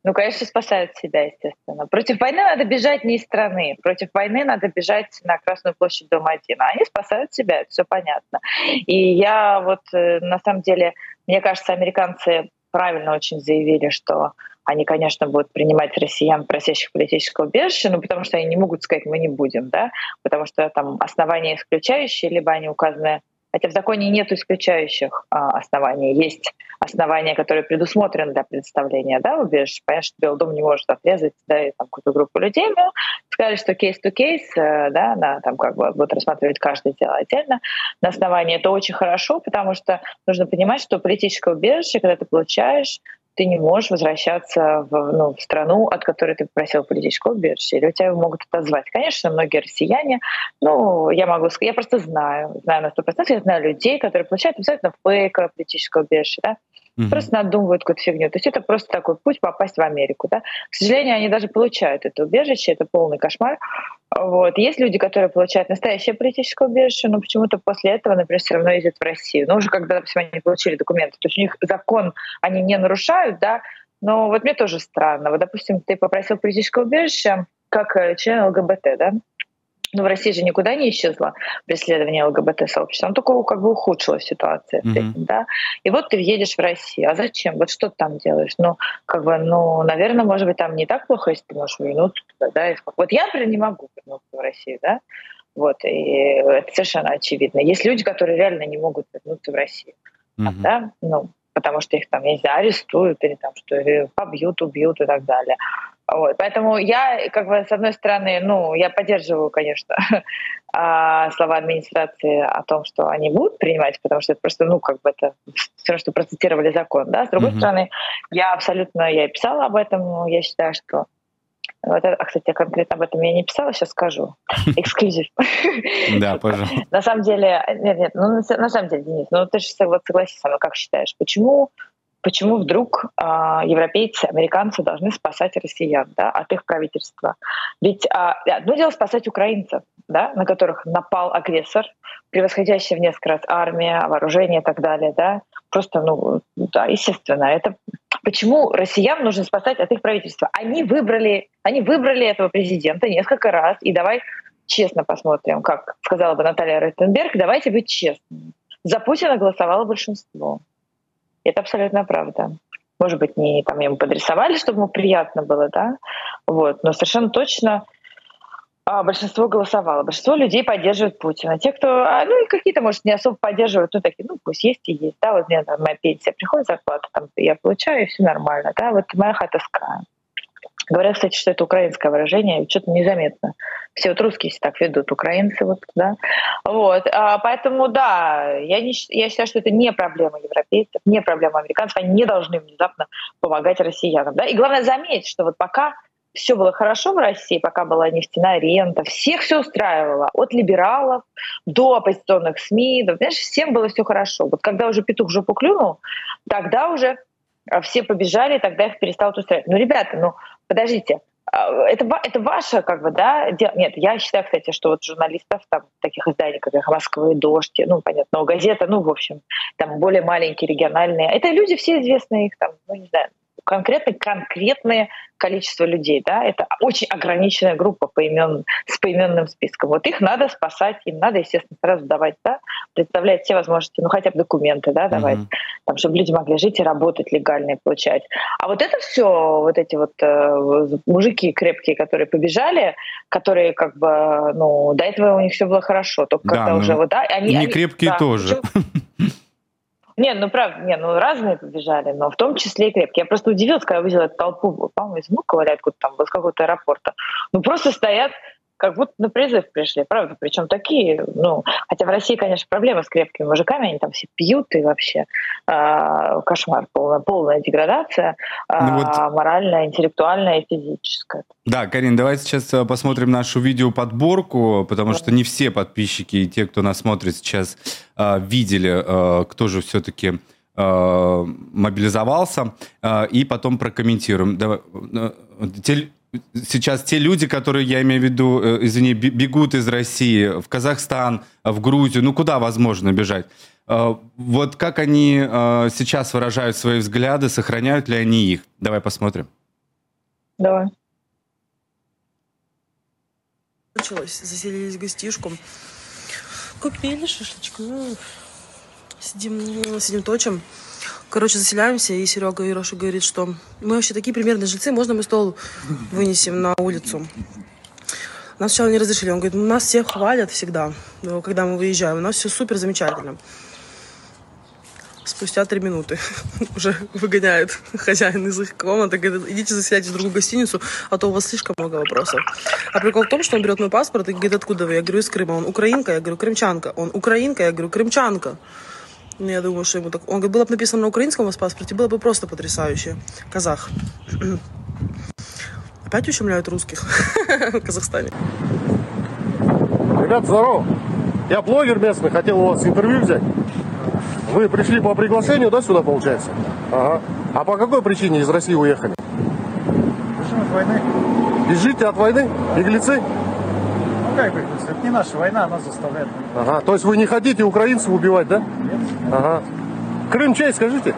Speaker 4: Ну, конечно, спасают себя, естественно. Против войны надо бежать не из страны. Против войны надо бежать на Красную площадь Дома 1. А они спасают себя, это все понятно. И я вот, э, на самом деле, мне кажется, американцы правильно очень заявили, что они, конечно, будут принимать россиян, просящих политического убежища, ну, потому что они не могут сказать, мы не будем, да, потому что там основания исключающие, либо они указаны Хотя в законе нет исключающих а, оснований. Есть основания, которые предусмотрены для предоставления да, убежища. Понятно, что Белый дом не может отрезать да, какую-то группу людей, но сказали, что кейс-то-кейс, э, да, на, там, как бы, будут рассматривать каждое дело отдельно на основании. Это очень хорошо, потому что нужно понимать, что политическое убежище, когда ты получаешь, ты не можешь возвращаться в, ну, в страну, от которой ты попросил политического убежища, или у тебя могут отозвать. Конечно, многие россияне, ну, я могу сказать, я просто знаю, знаю на 100%, я знаю людей, которые получают абсолютно фейковое политическое убежище, да, Угу. Просто надумывают какую-то фигню. То есть это просто такой путь попасть в Америку. Да? К сожалению, они даже получают это убежище, это полный кошмар. Вот. Есть люди, которые получают настоящее политическое убежище, но почему-то после этого, например, все равно ездят в Россию. Ну, уже когда, допустим, они получили документы. То есть у них закон они не нарушают, да, но вот мне тоже странно. Вот, допустим, ты попросил политическое убежище как э, член ЛГБТ, да? Но ну, в России же никуда не исчезло преследование ЛГБТ-сообщества. Оно только как бы ухудшилась ситуация. Mm-hmm. Этим, да? И вот ты едешь в Россию. А зачем? Вот что ты там делаешь? Ну, как бы, ну, наверное, может быть, там не так плохо, если ты можешь вернуться туда, да? Вот я, например, не могу вернуться в Россию, да? Вот, и это совершенно очевидно. Есть люди, которые реально не могут вернуться в Россию. Mm-hmm. Да? Ну, потому что их там, я не знаю, арестуют или там что, побьют, убьют и так далее. Вот. Поэтому я, как бы, с одной стороны, ну, я поддерживаю, конечно, а, слова администрации о том, что они будут принимать, потому что это просто, ну, как бы это все, что процитировали закон, да. С другой mm-hmm. стороны, я абсолютно, я писала об этом, но я считаю, что вот это, а, кстати, конкретно об этом я не писала, сейчас скажу. Эксклюзив.
Speaker 1: Да, пожалуйста.
Speaker 4: На самом деле, нет, нет, ну, на самом деле, Денис, ну ты же согласись со мной, как считаешь, почему почему вдруг э, европейцы, американцы должны спасать россиян да, от их правительства? Ведь э, одно дело спасать украинцев, да, на которых напал агрессор, превосходящий в несколько раз армия, вооружение и так далее. Да? Просто, ну, да, естественно, это почему россиян нужно спасать от их правительства? Они выбрали, они выбрали этого президента несколько раз, и давай честно посмотрим, как сказала бы Наталья Ротенберг, давайте быть честными. За Путина голосовало большинство. Это абсолютно правда. Может быть, не там ему подрисовали, чтобы ему приятно было, да, вот, но совершенно точно а, большинство голосовало. Большинство людей поддерживает Путина. Те, кто, а, ну и какие-то, может, не особо поддерживают, ну такие, ну пусть есть и есть, да, вот мне там моя пенсия приходит, зарплата там я получаю, и все нормально, да, вот моя хата с краем. Говорят, кстати, что это украинское выражение, что-то незаметно. Все вот русские так ведут, украинцы вот, да. Вот, а, поэтому, да, я, не, я считаю, что это не проблема европейцев, не проблема американцев, они не должны внезапно помогать россиянам, да. И главное заметить, что вот пока все было хорошо в России, пока была нефтяная рента, всех все устраивало, от либералов до оппозиционных СМИ, да, понимаешь, всем было все хорошо. Вот когда уже петух в жопу клюнул, тогда уже все побежали, и тогда их перестало устраивать. Ну, ребята, ну, подождите, а, это, это ваше, как бы, да, дело. Нет, я считаю, кстати, что вот журналистов, там, таких изданий, как «Москвы», «Дождь», ну, понятно, но газета, ну, в общем, там, более маленькие, региональные, это люди все известные, их там, ну, не знаю, конкретно конкретное количество людей. Да? Это очень ограниченная группа поимен, с поименным списком. Вот их надо спасать, им надо, естественно, сразу давать, да, представлять все возможности, ну хотя бы документы, да, давать, mm-hmm. там, чтобы люди могли жить и работать легально и получать. А вот это все, вот эти вот э, мужики крепкие, которые побежали, которые как бы, ну, до этого у них все было хорошо, только да, когда ну, уже вот, да,
Speaker 1: они... Не крепкие да, тоже.
Speaker 4: Не, ну правда, не, ну разные побежали, но в том числе и крепкие. Я просто удивилась, когда увидела эту толпу, по-моему, из Внуково или откуда там, из какого-то аэропорта. Ну просто стоят как будто на призыв пришли, правда? Причем такие, ну, хотя в России, конечно, проблема с крепкими мужиками, они там все пьют и вообще э, кошмар, полная, полная деградация, э, ну вот... моральная, интеллектуальная и физическая.
Speaker 1: Да, Карин, давай сейчас э, посмотрим нашу видеоподборку, потому что не все подписчики и те, кто нас смотрит сейчас, э, видели, э, кто же все-таки мобилизовался, и потом прокомментируем. Давай, сейчас те люди, которые, я имею в виду, э, извини, бегут из России в Казахстан, в Грузию, ну куда возможно бежать? Э, вот как они э, сейчас выражают свои взгляды, сохраняют ли они их? Давай посмотрим.
Speaker 4: Давай.
Speaker 5: Началось, заселились в гостишку. Купили шашлычку. Ну, сидим, сидим точим. Короче, заселяемся, и Серега Ероша говорит, что мы вообще такие примерные жильцы, можно мы стол вынесем на улицу? Нас сначала не разрешили. Он говорит, «Ну, нас всех хвалят всегда, когда мы выезжаем. У нас все супер замечательно. Спустя три минуты уже выгоняет хозяин из их комнаты, говорит, идите заселяйтесь в другую гостиницу, а то у вас слишком много вопросов. А прикол в том, что он берет мой паспорт и говорит, откуда вы? Я говорю, из Крыма. Он украинка? Я говорю, крымчанка. Он украинка? Я говорю, крымчанка. Я думаю, что ему так... Он говорит, было бы написано на украинском в паспорте, было бы просто потрясающе. Казах. Опять ущемляют русских в Казахстане.
Speaker 6: Ребят, здорово. Я блогер местный, хотел у вас интервью взять. Вы пришли по приглашению, да, сюда, получается? Ага. А по какой причине из России уехали?
Speaker 7: Бежим от войны.
Speaker 6: Бежите от войны? Беглецы?
Speaker 7: Ну как беглецы? Это не наша война, она заставляет.
Speaker 6: Ага. То есть вы не хотите украинцев убивать, да?
Speaker 7: Нет.
Speaker 6: Ага. Крым чей, скажите?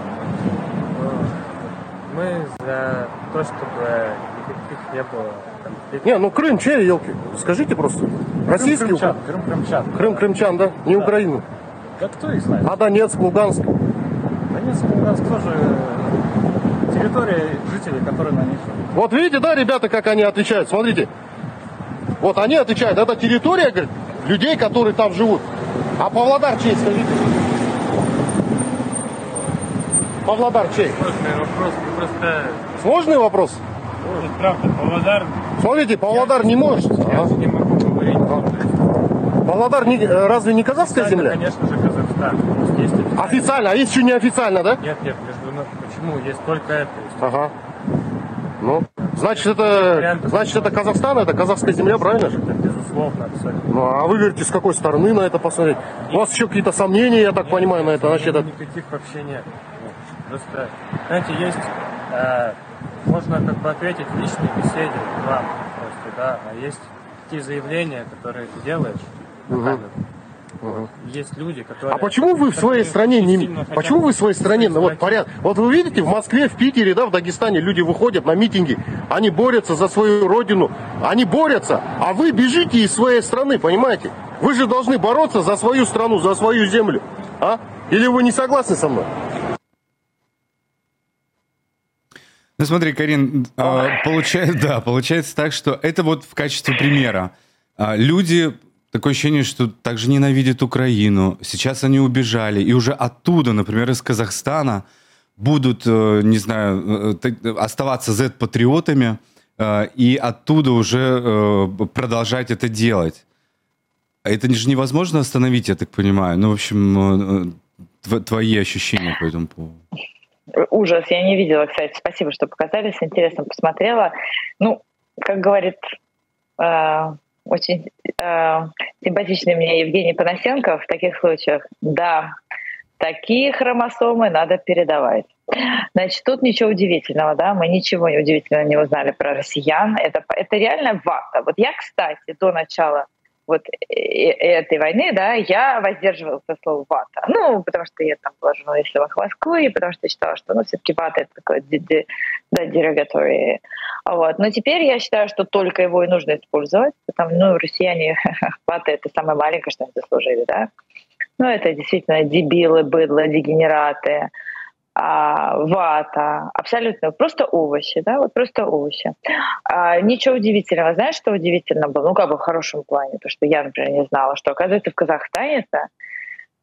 Speaker 8: Мы за то, чтобы никаких не было конфликтов.
Speaker 6: Не, ну Крым чей, елки? Скажите просто. Российский
Speaker 7: Крым крымчан. Крым крымчан.
Speaker 6: Крым крымчан, да? Не Украину.
Speaker 7: Да кто их знает?
Speaker 6: А Донецк, Луганск.
Speaker 7: Донецк, Луганск тоже э, территория жителей, которые на них живут.
Speaker 6: Вот видите, да, ребята, как они отвечают? Смотрите. Вот они отвечают, это территория, говорит, людей, которые там живут. А Павлодар чей, скажите? Павлодар чей?
Speaker 8: Сложный вопрос, просто
Speaker 6: Сложный вопрос?
Speaker 8: вот правда, Павлодар,
Speaker 6: Смотрите, Павлодар не может.
Speaker 8: я
Speaker 6: А?
Speaker 8: не могу говорить.
Speaker 6: Павлодар не- э, разве не казахская земля?
Speaker 8: конечно же, Казахстан. Есть официально-
Speaker 6: Официально, а есть еще неофициально, да?
Speaker 8: Нет, нет, между. Почему? Есть только это.
Speaker 6: Ага. Ну, значит, это, значит, это Казахстан, это казахская земля, правильно же?
Speaker 8: Безусловно, абсолютно.
Speaker 6: Ну, а вы говорите, с какой стороны на это посмотреть? У вас еще какие-то сомнения, я так понимаю, на это, значит, это...
Speaker 8: Никаких вообще нет. Просто, знаете, есть, э, можно как бы ответить в личной беседе вам просто, да, а есть такие заявления, которые ты делаешь на Вот. Есть люди, которые...
Speaker 6: А почему вы в своей стране не... Почему вы в своей стране, ну, вот порядок? Вот вы видите, в Москве, в Питере, да, в Дагестане люди выходят на митинги, они борются за свою родину, они борются, а вы бежите из своей страны, понимаете? Вы же должны бороться за свою страну, за свою землю, а? Или вы не согласны со мной?
Speaker 1: Ну смотри, Карин, э, получается, да, получается так, что это вот в качестве примера. А, Люди, такое ощущение, что также ненавидят Украину. Сейчас они убежали, и уже оттуда, например, из Казахстана, будут, э, не знаю, э, оставаться Z-патриотами, э, и оттуда уже продолжать это делать. А Это же невозможно остановить, я так понимаю. Ну, в общем, тв- твои ощущения по этому поводу.
Speaker 4: Ужас, я не видела, кстати. Спасибо, что показали, с интересом посмотрела. Ну, как говорит очень э, симпатичный мне Евгений Панасенко в таких случаях, да, такие хромосомы надо передавать. Значит, тут ничего удивительного, да, мы ничего удивительного не узнали про россиян. Это, это реально вата. Вот я, кстати, до начала вот э- э- этой войны, да, я воздерживалась от слова вата. Ну, потому что я там была журналистом Москвы, и потому что считала, что, ну, все-таки вата это такое да, derogatory. Вот. Но теперь я считаю, что только его и нужно использовать, потому ну, россияне вата это самое маленькое, что они заслужили, да. Ну, это действительно дебилы, быдло, дегенераты, а, вата, абсолютно просто овощи, да, вот просто овощи. А, ничего удивительного. Знаешь, что удивительно было? Ну, как бы в хорошем плане, то, что я, например, не знала, что, оказывается, в Казахстане-то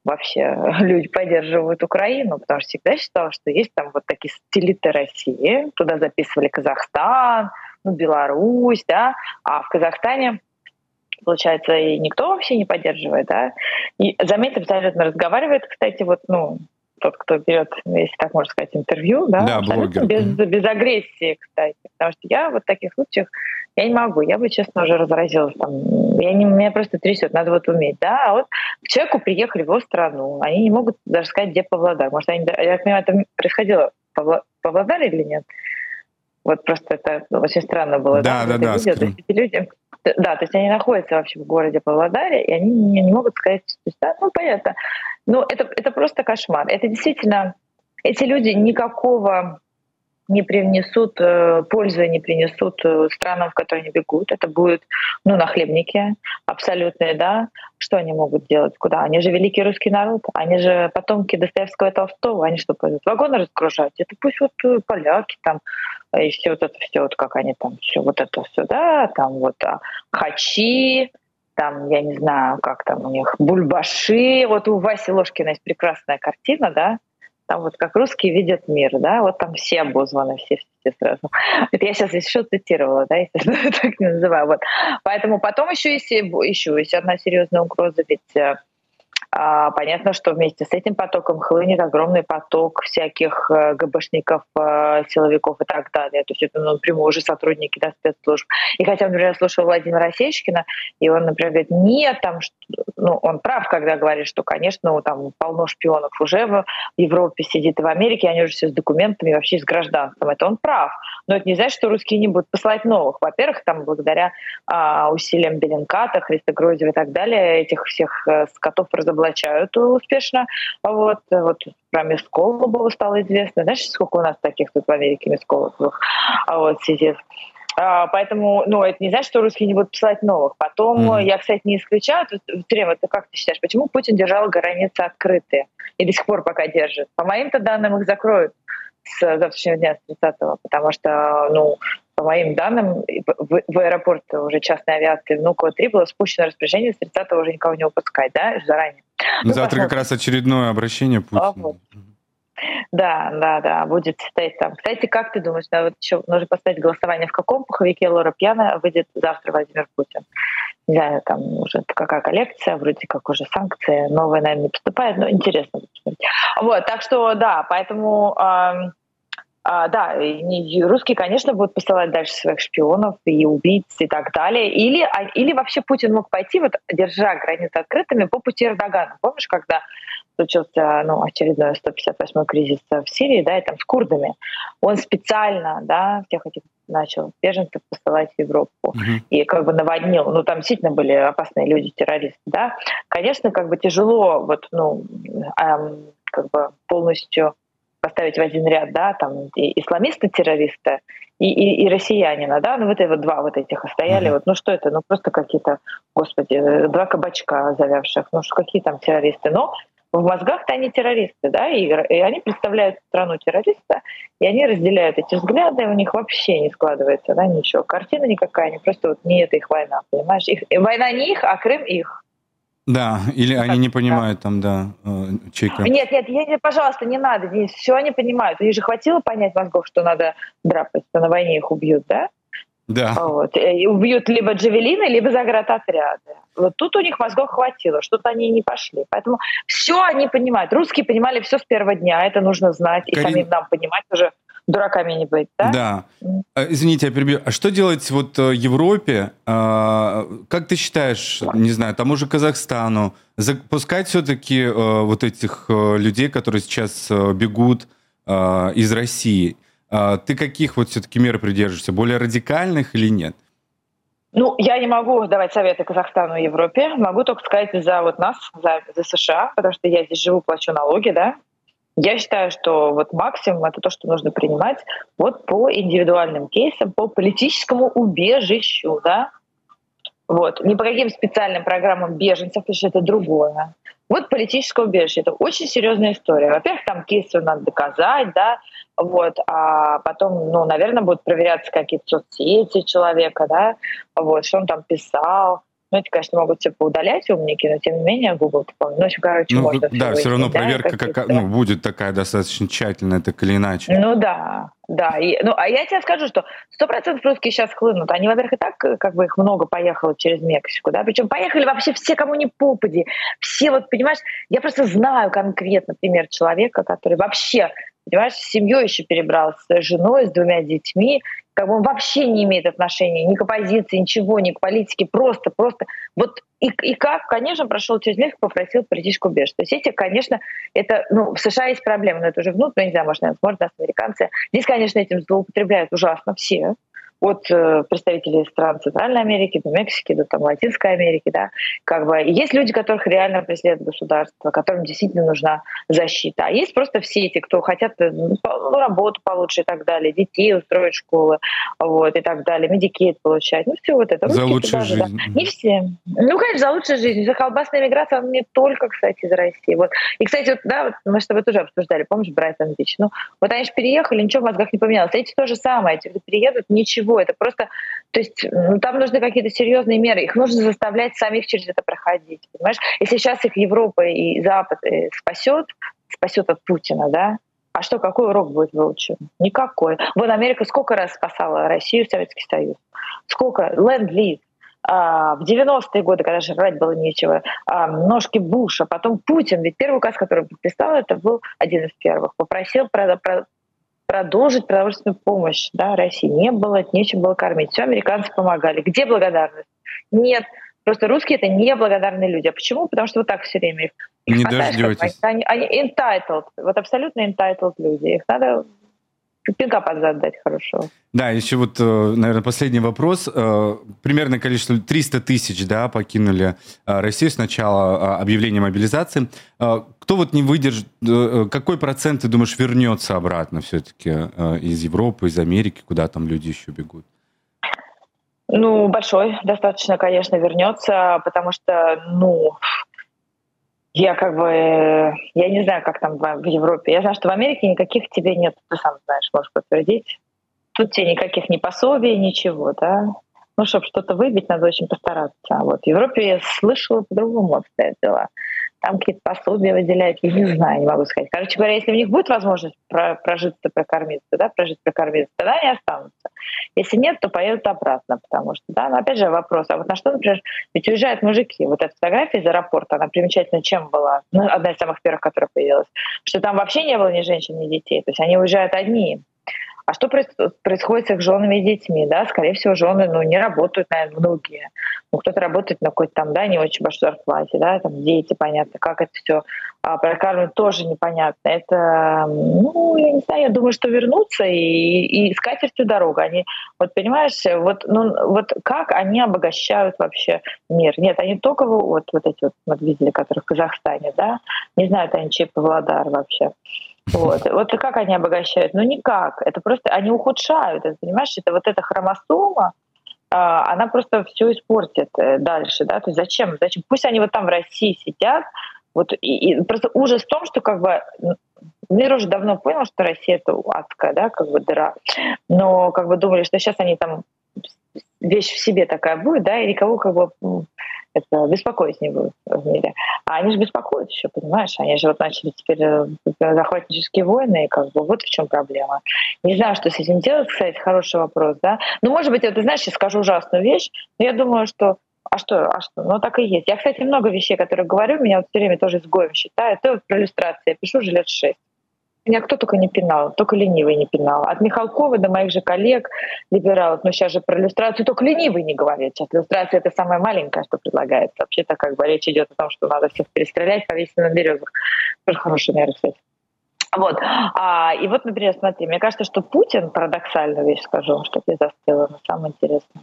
Speaker 4: вообще люди поддерживают Украину, потому что всегда считала, что есть там вот такие сателлиты России, туда записывали Казахстан, ну, Беларусь, да, а в Казахстане получается, и никто вообще не поддерживает, да. И заметь, абсолютно разговаривает, кстати, вот, ну, тот, кто берет, если так можно сказать, интервью, да,
Speaker 1: Да,
Speaker 4: абсолютно
Speaker 1: блогер.
Speaker 4: без, без агрессии, кстати. Потому что я вот в таких случаях, я не могу, я бы, честно, уже разразилась. Там, я не, меня просто трясет, надо вот уметь, да. А вот к человеку приехали в его страну, они не могут даже сказать, где Павлодар. Может, они, я понимаю, это происходило в Павло- Павлодаре или нет? Вот просто это очень странно было.
Speaker 1: Да, да, да,
Speaker 4: видео. То
Speaker 1: скрин.
Speaker 4: есть эти люди, да, то есть они находятся вообще в городе Павлодаре, и они не, не могут сказать, то есть, да, ну понятно. Но это, это просто кошмар. Это действительно, эти люди никакого не принесут э, пользы, не принесут э, странам, в которые они бегут. Это будет, ну, нахлебники абсолютные, да. Что они могут делать? Куда? Они же великий русский народ. Они же потомки Достоевского и Толстого. Они что, пойдут вагоны разгружать? Это пусть вот э, поляки там, и все вот это все, вот как они там, все вот это все, да, там вот а, хачи, там, я не знаю, как там у них, бульбаши. Вот у Васи Ложкина есть прекрасная картина, да, там вот как русские видят мир, да, вот там все обозваны, все, все сразу. Это я сейчас еще цитировала, да, если так не называю. Вот. Поэтому потом еще есть, еще есть одна серьезная угроза, ведь э, понятно, что вместе с этим потоком хлынет огромный поток всяких э, ГБшников, э, силовиков и так далее. То есть это ну, напрямую уже сотрудники да, спецслужб. И хотя, например, я слушала Владимира Осечкина, и он, например, говорит, нет, там, ну, он прав, когда говорит, что, конечно, там полно шпионов уже в Европе сидит и в Америке, они уже все с документами, вообще с гражданством. Это он прав. Но это не значит, что русские не будут посылать новых. Во-первых, там благодаря а, усилиям Беленката, Христа Грозева и так далее, этих всех э, скотов разоблачают успешно. Вот, вот про Месколобова стало известно. Знаешь, сколько у нас таких тут в Америке а вот сидит? А, поэтому, ну, это не значит, что русские не будут посылать новых. Потом, mm. я, кстати, не исключаю, Трем, ты как ты считаешь, почему Путин держал границы открытые и до сих пор пока держит? По моим-то данным, их закроют с завтрашнего дня, с 30-го, потому что, ну, по моим данным, в, в аэропорт уже частной авиации Внуково-3 было спущено распоряжение с 30-го уже никого не выпускать, да, заранее.
Speaker 1: Завтра как раз очередное обращение Путина. Вот.
Speaker 4: Да, да, да, будет стоять там. Кстати, как ты думаешь, да, вот еще нужно поставить голосование, в каком пуховике Лора Пьяна выйдет завтра Владимир Путин? Не знаю, там уже какая коллекция, вроде как уже санкции, новые, наверное, не поступает, но интересно. Вот, так что, да, поэтому... Э, а, да, русские, конечно, будут посылать дальше своих шпионов и убийц и так далее. Или, а, или вообще Путин мог пойти, вот, держа границы открытыми, по пути Эрдогана. Помнишь, когда случился ну, очередной 158-й кризис в Сирии, да, и там с курдами, он специально, да, всех этих начал беженцев посылать в Европу uh-huh. и как бы наводнил. Ну, там действительно были опасные люди, террористы, да. Конечно, как бы тяжело вот, ну, эм, как бы полностью поставить в один ряд, да, там и исламисты-террористы и, и, и россиянина, да, ну вот, вот два вот этих стояли, mm-hmm. вот, ну что это, ну просто какие-то, господи, два кабачка завявших, ну что какие там террористы, но в мозгах-то они террористы, да, и, и они представляют страну террориста, и они разделяют эти взгляды, и у них вообще не складывается, да, ничего, картина никакая, они просто вот не это их война, понимаешь, их, война не их, а Крым их,
Speaker 1: да, или они не понимают там, да, э, чейка.
Speaker 4: Нет, нет, я, пожалуйста, не надо. Денис, все они понимают. У них же хватило понять мозгов, что надо драпать, что на войне их убьют, да?
Speaker 1: Да.
Speaker 4: Вот. И убьют либо джавелины, либо заградотряды. Вот тут у них мозгов хватило, что-то они не пошли. Поэтому все они понимают. Русские понимали все с первого дня, это нужно знать, Карин... и самим нам понимать уже дураками не быть, да?
Speaker 1: Да. А, извините, я перебью. А что делать вот э, Европе? А, как ты считаешь, не знаю, тому же Казахстану, запускать все-таки э, вот этих э, людей, которые сейчас бегут из России? А, ты каких вот все-таки мер придерживаешься? Более радикальных или нет?
Speaker 4: Ну, я не могу давать советы Казахстану и Европе. Могу только сказать за вот нас, за, за США, потому что я здесь живу, плачу налоги, да. Я считаю, что вот максимум это то, что нужно принимать вот по индивидуальным кейсам, по политическому убежищу, да, вот. Не по каким специальным программам беженцев, потому что это другое. Вот политическое убежище. Это очень серьезная история. Во-первых, там кейсы надо доказать, да, вот, а потом, ну, наверное, будут проверяться какие-то соцсети человека, да, вот, что он там писал, ну, эти, конечно, могут все поудалять умники, но тем не менее Google, ну, в общем, короче,
Speaker 1: ну,
Speaker 4: можно
Speaker 1: Да, все равно да, проверка как, ну, будет такая достаточно тщательная, так или иначе.
Speaker 4: Ну да, да. И, ну, а я тебе скажу, что сто процентов русские сейчас хлынут. Они, во-первых, и так как бы их много поехало через Мексику, да, причем поехали вообще все, кому не попади. Все вот, понимаешь, я просто знаю конкретно пример человека, который вообще понимаешь, с семьей еще перебрался, с женой, с двумя детьми, как бы он вообще не имеет отношения ни к оппозиции, ничего, ни к политике, просто, просто. Вот и, и как, конечно, прошел через Мексику, попросил политическую убежище. То есть эти, конечно, это, ну, в США есть проблемы, но это уже внутрь, не знаю, может, наверное, может, нас американцы. Здесь, конечно, этим злоупотребляют ужасно все от э, представителей стран Центральной Америки до Мексики, до там, Латинской Америки, да, как бы есть люди, которых реально преследует государство, которым действительно нужна защита, а есть просто все эти, кто хотят э, ну, ну, работу получше и так далее, детей устроить школы, вот, и так далее, медикет получать, ну все вот это.
Speaker 1: За лучшую жизнь. Да.
Speaker 4: Не все. Ну, конечно, за лучшую жизнь. За колбасная миграция, не только, кстати, из России. Вот. И, кстати, вот, да, вот мы с тобой тоже обсуждали, помнишь, Брайтон Бич? Ну, вот они же переехали, ничего в мозгах не поменялось. Эти то же самое, эти переедут, ничего всего. Это просто, то есть ну, там нужны какие-то серьезные меры. Их нужно заставлять самих через это проходить. Понимаешь? Если сейчас их Европа и Запад э, спасет, спасет от Путина, да, а что, какой урок будет выучен? Никакой. Вот Америка сколько раз спасала Россию, Советский Союз? Сколько? Ленд-лиз. а, в 90-е годы, когда жрать было нечего, а, ножки Буша, потом Путин, ведь первый указ, который подписал, это был один из первых, попросил про, про, продолжить продовольственную помощь да, России. Не было, нечем было кормить. Все, американцы помогали. Где благодарность? Нет. Просто русские это неблагодарные люди. А почему? Потому что вот так все время их, их
Speaker 1: Не дождетесь.
Speaker 4: Они, они entitled. Вот абсолютно entitled люди. Их надо пинка под зад дать хорошего.
Speaker 1: Да, еще вот, э, наверное, последний вопрос. Э, Примерное количество 300 тысяч, да, покинули э, Россию с начала объявления мобилизации. Кто вот не выдержит, какой процент, ты думаешь, вернется обратно все-таки из Европы, из Америки, куда там люди еще бегут?
Speaker 4: Ну, большой достаточно, конечно, вернется, потому что, ну, я как бы, я не знаю, как там в Европе. Я знаю, что в Америке никаких тебе нет, ты сам знаешь, можешь подтвердить. Тут тебе никаких ни пособий, ничего, да. Ну, чтобы что-то выбить, надо очень постараться. Вот в Европе я слышала по-другому обстоят дела там какие-то пособия выделяют, я не знаю, не могу сказать. Короче говоря, если у них будет возможность прожиться, прокормиться, да, прожить, прокормиться, тогда они останутся. Если нет, то поедут обратно, потому что, да, но опять же вопрос, а вот на что, например, ведь уезжают мужики, вот эта фотография из аэропорта, она примечательна чем была, ну, одна из самых первых, которая появилась, что там вообще не было ни женщин, ни детей, то есть они уезжают одни, а что происходит с их женами и детьми? Да? Скорее всего, жены ну, не работают, наверное, многие. Ну, кто-то работает на какой-то там, да, не очень большой зарплате, да, там дети, понятно, как это все а, прокармливать тоже непонятно. Это, ну, я не знаю, я думаю, что вернуться и, и с катертью дорога. Они, вот понимаешь, вот, ну, вот как они обогащают вообще мир? Нет, они только вот, вот эти вот, вот видели, которые в Казахстане, да, не знают они, чей Павлодар вообще. Вот. вот как они обогащают? Ну никак. Это просто они ухудшают. Это, понимаешь, это вот эта хромосома, а, она просто все испортит э, дальше, да, то есть зачем, зачем, пусть они вот там в России сидят, вот и, и просто ужас в том, что как бы мир уже давно понял, что Россия это адская, да, как бы дыра, но как бы думали, что сейчас они там вещь в себе такая будет, да, и никого как бы это беспокоить не будет в мире. А они же беспокоят еще, понимаешь? Они же вот начали теперь э, захватнические войны, и как бы вот в чем проблема. Не знаю, что с этим делать, кстати, хороший вопрос, да. Ну, может быть, это, знаешь, я скажу ужасную вещь, но я думаю, что а что, а что? Ну, так и есть. Я, кстати, много вещей, которые говорю, меня вот все время тоже изгоем считают. Вот про иллюстрации. Я пишу уже лет шесть. Меня кто только не пинал, только ленивый не пинал. От Михалкова до моих же коллег, либералов, но сейчас же про иллюстрацию только ленивый не говорит. Сейчас иллюстрация — это самое маленькое, что предлагается. Вообще-то как бы речь идет о том, что надо всех перестрелять, повесить на березах. Тоже хорошая мера, кстати. Вот. А, и вот, например, смотри, мне кажется, что Путин, парадоксальную вещь скажу, что ты застыла, но самое интересное.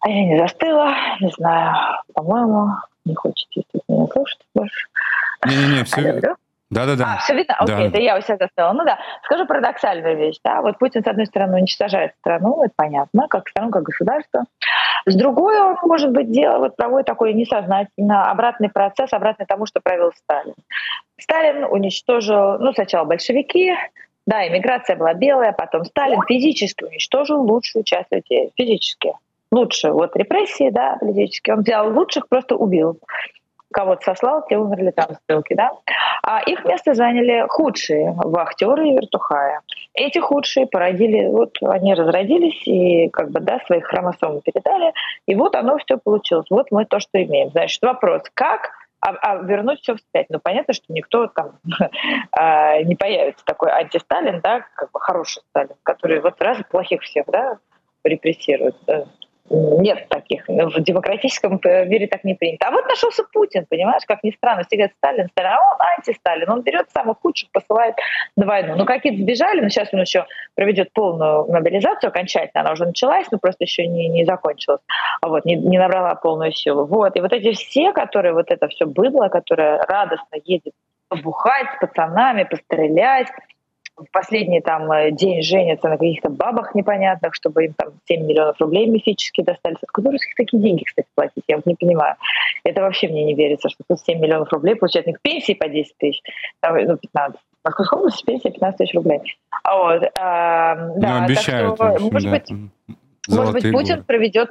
Speaker 4: А я не застыла, не знаю, по-моему, не хочет меня слушать больше.
Speaker 1: Не-не-не, все, да-да-да.
Speaker 4: А, все видно? Окей, да. это я у себя заставила. Ну да, скажу парадоксальную вещь. Да? Вот Путин, с одной стороны, уничтожает страну, это понятно, как страну, как государство. С другой, он, может быть, дело, вот проводит такой несознательно обратный процесс, обратный тому, что провел Сталин. Сталин уничтожил, ну, сначала большевики, да, иммиграция была белая, потом Сталин физически уничтожил лучшую часть людей, физически. Лучше, вот репрессии, да, политические. Он взял лучших, просто убил кого-то сослал, те умерли там стрелки, да. А их место заняли худшие вахтеры и вертухая. Эти худшие породили, вот они разродились и как бы, да, своих хромосом передали, и вот оно все получилось. Вот мы то, что имеем. Значит, вопрос, как а, а вернуть все вспять. Ну, понятно, что никто там а, не появится такой антисталин, да, как бы хороший Сталин, который вот раз плохих всех, да, репрессирует. Нет таких. В демократическом мире так не принято. А вот нашелся Путин, понимаешь, как ни странно. Все говорят, Сталин, Сталин, а он антисталин. Он берет самых худших, посылает на войну. Ну, какие-то сбежали, но сейчас он еще проведет полную мобилизацию окончательно. Она уже началась, но просто еще не, не закончилась. А вот, не, не набрала полную силу. Вот. И вот эти все, которые вот это все было, которое радостно едет побухать с пацанами, пострелять, в последний там э, день женятся на каких-то бабах непонятных, чтобы им там 7 миллионов рублей мифически достались. Откуда русских такие деньги, кстати, платить? Я вот не понимаю. Это вообще мне не верится, что тут 7 миллионов рублей получают у них пенсии по 10 тысяч, ну, 15. В Московской области пенсия 15 тысяч рублей. А вот, а, да,
Speaker 1: ну, обещают,
Speaker 4: так что, общем, может да. быть, может быть, Путин горы. проведет,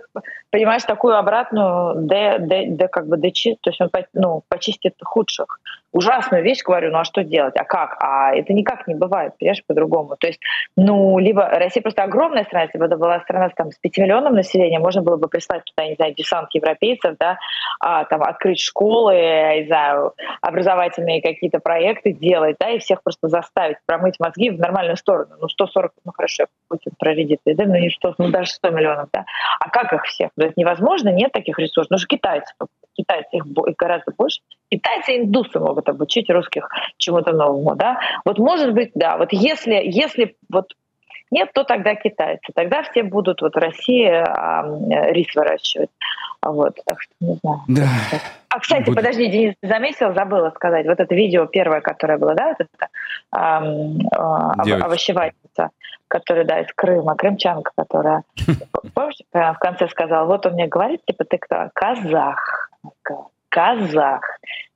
Speaker 4: понимаешь, такую обратную, де, де, де, как бы дечи, то есть он ну, почистит худших. Ужасную вещь говорю, ну а что делать? А как? А это никак не бывает, понимаешь, по-другому. То есть, ну, либо Россия просто огромная страна, если бы это была страна там, с 5 миллионом населения, можно было бы прислать туда, не знаю, десант европейцев, да, а, там, открыть школы, не знаю, образовательные какие-то проекты делать, да, и всех просто заставить промыть мозги в нормальную сторону. Ну, 140, ну хорошо, Путин проредит, да, ну не 100, ну даже 100 миллионов, да. А как их всех? Ну, это невозможно, нет таких ресурсов. Ну же китайцы, китайцы их гораздо больше. Китайцы и индусы могут обучить русских чему-то новому, да. Вот может быть, да, вот если, если вот нет, то тогда китайцы. Тогда все будут вот в России а, рис выращивать. Вот, так что не знаю.
Speaker 1: Да.
Speaker 4: А, кстати, Буд... подожди, Денис, заметил, забыла сказать. Вот это видео первое, которое было, да, вот это а, а, овощевательница, которая, да, из Крыма, крымчанка, которая, помнишь, в конце сказала, вот он мне говорит, типа, ты кто? Казах. Казах.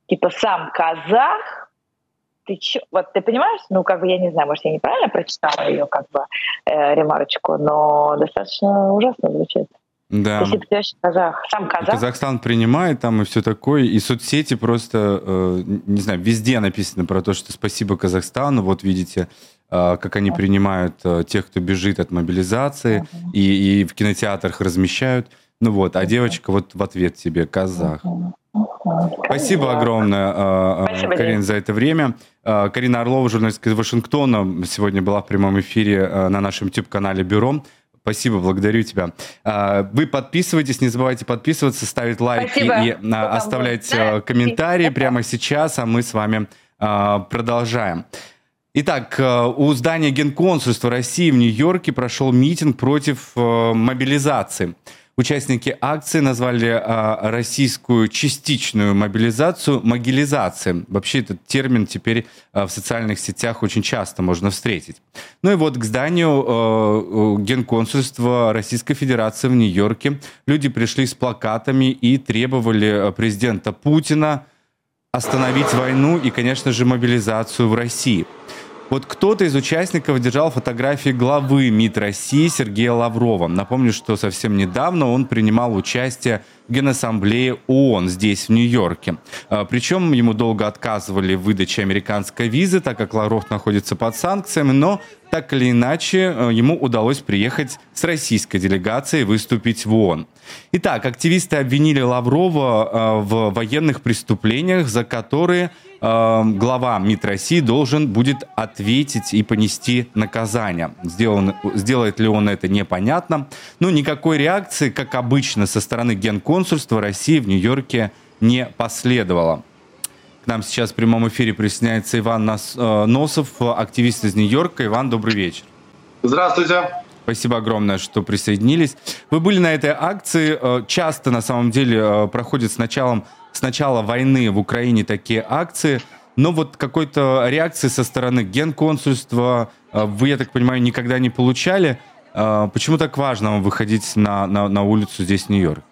Speaker 4: Типа, сам казах, ты чё? Вот ты понимаешь, ну, как бы, я не знаю, может, я неправильно прочитала ее, как бы, э, ремарочку, но достаточно ужасно звучит.
Speaker 1: Да.
Speaker 4: Если ты казах, сам казах.
Speaker 1: Казахстан принимает там и все такое, и соцсети просто, э, не знаю, везде написано про то, что спасибо Казахстану, вот видите, э, как они принимают э, тех, кто бежит от мобилизации, uh-huh. и, и в кинотеатрах размещают. Ну вот, а девочка вот в ответ тебе казах. Спасибо огромное, э, э, Спасибо, Карин, за это время. Э, Карина Орлова, журналистка из Вашингтона, сегодня была в прямом эфире на нашем YouTube-канале «Бюро». Спасибо, благодарю тебя. Вы подписывайтесь, не забывайте подписываться, ставить лайки Спасибо. и оставлять комментарии прямо сейчас, а мы с вами продолжаем. Итак, у здания Генконсульства России в Нью-Йорке прошел митинг против мобилизации. Участники акции назвали а, российскую частичную мобилизацию могилизацией. Вообще этот термин теперь а, в социальных сетях очень часто можно встретить. Ну и вот к зданию а, Генконсульства Российской Федерации в Нью-Йорке люди пришли с плакатами и требовали президента Путина остановить войну и, конечно же, мобилизацию в России. Вот кто-то из участников держал фотографии главы МИД России Сергея Лаврова. Напомню, что совсем недавно он принимал участие в Генассамблее ООН здесь, в Нью-Йорке. А, причем ему долго отказывали в выдаче американской визы, так как Лавров находится под санкциями, но так или иначе э, ему удалось приехать с российской делегацией выступить в ООН. Итак, активисты обвинили Лаврова э, в военных преступлениях, за которые глава МИД России должен будет ответить и понести наказание. Сделан, сделает ли он это, непонятно. Но никакой реакции, как обычно, со стороны Генконсульства России в Нью-Йорке не последовало. К нам сейчас в прямом эфире присоединяется Иван э, Носов, активист из Нью-Йорка. Иван, добрый вечер.
Speaker 9: Здравствуйте.
Speaker 1: Спасибо огромное, что присоединились. Вы были на этой акции. Э, часто, на самом деле, э, проходит с началом с начала войны в Украине такие акции, но вот какой-то реакции со стороны генконсульства вы, я так понимаю, никогда не получали. Почему так важно выходить на, на, на улицу здесь, в Нью-Йорк?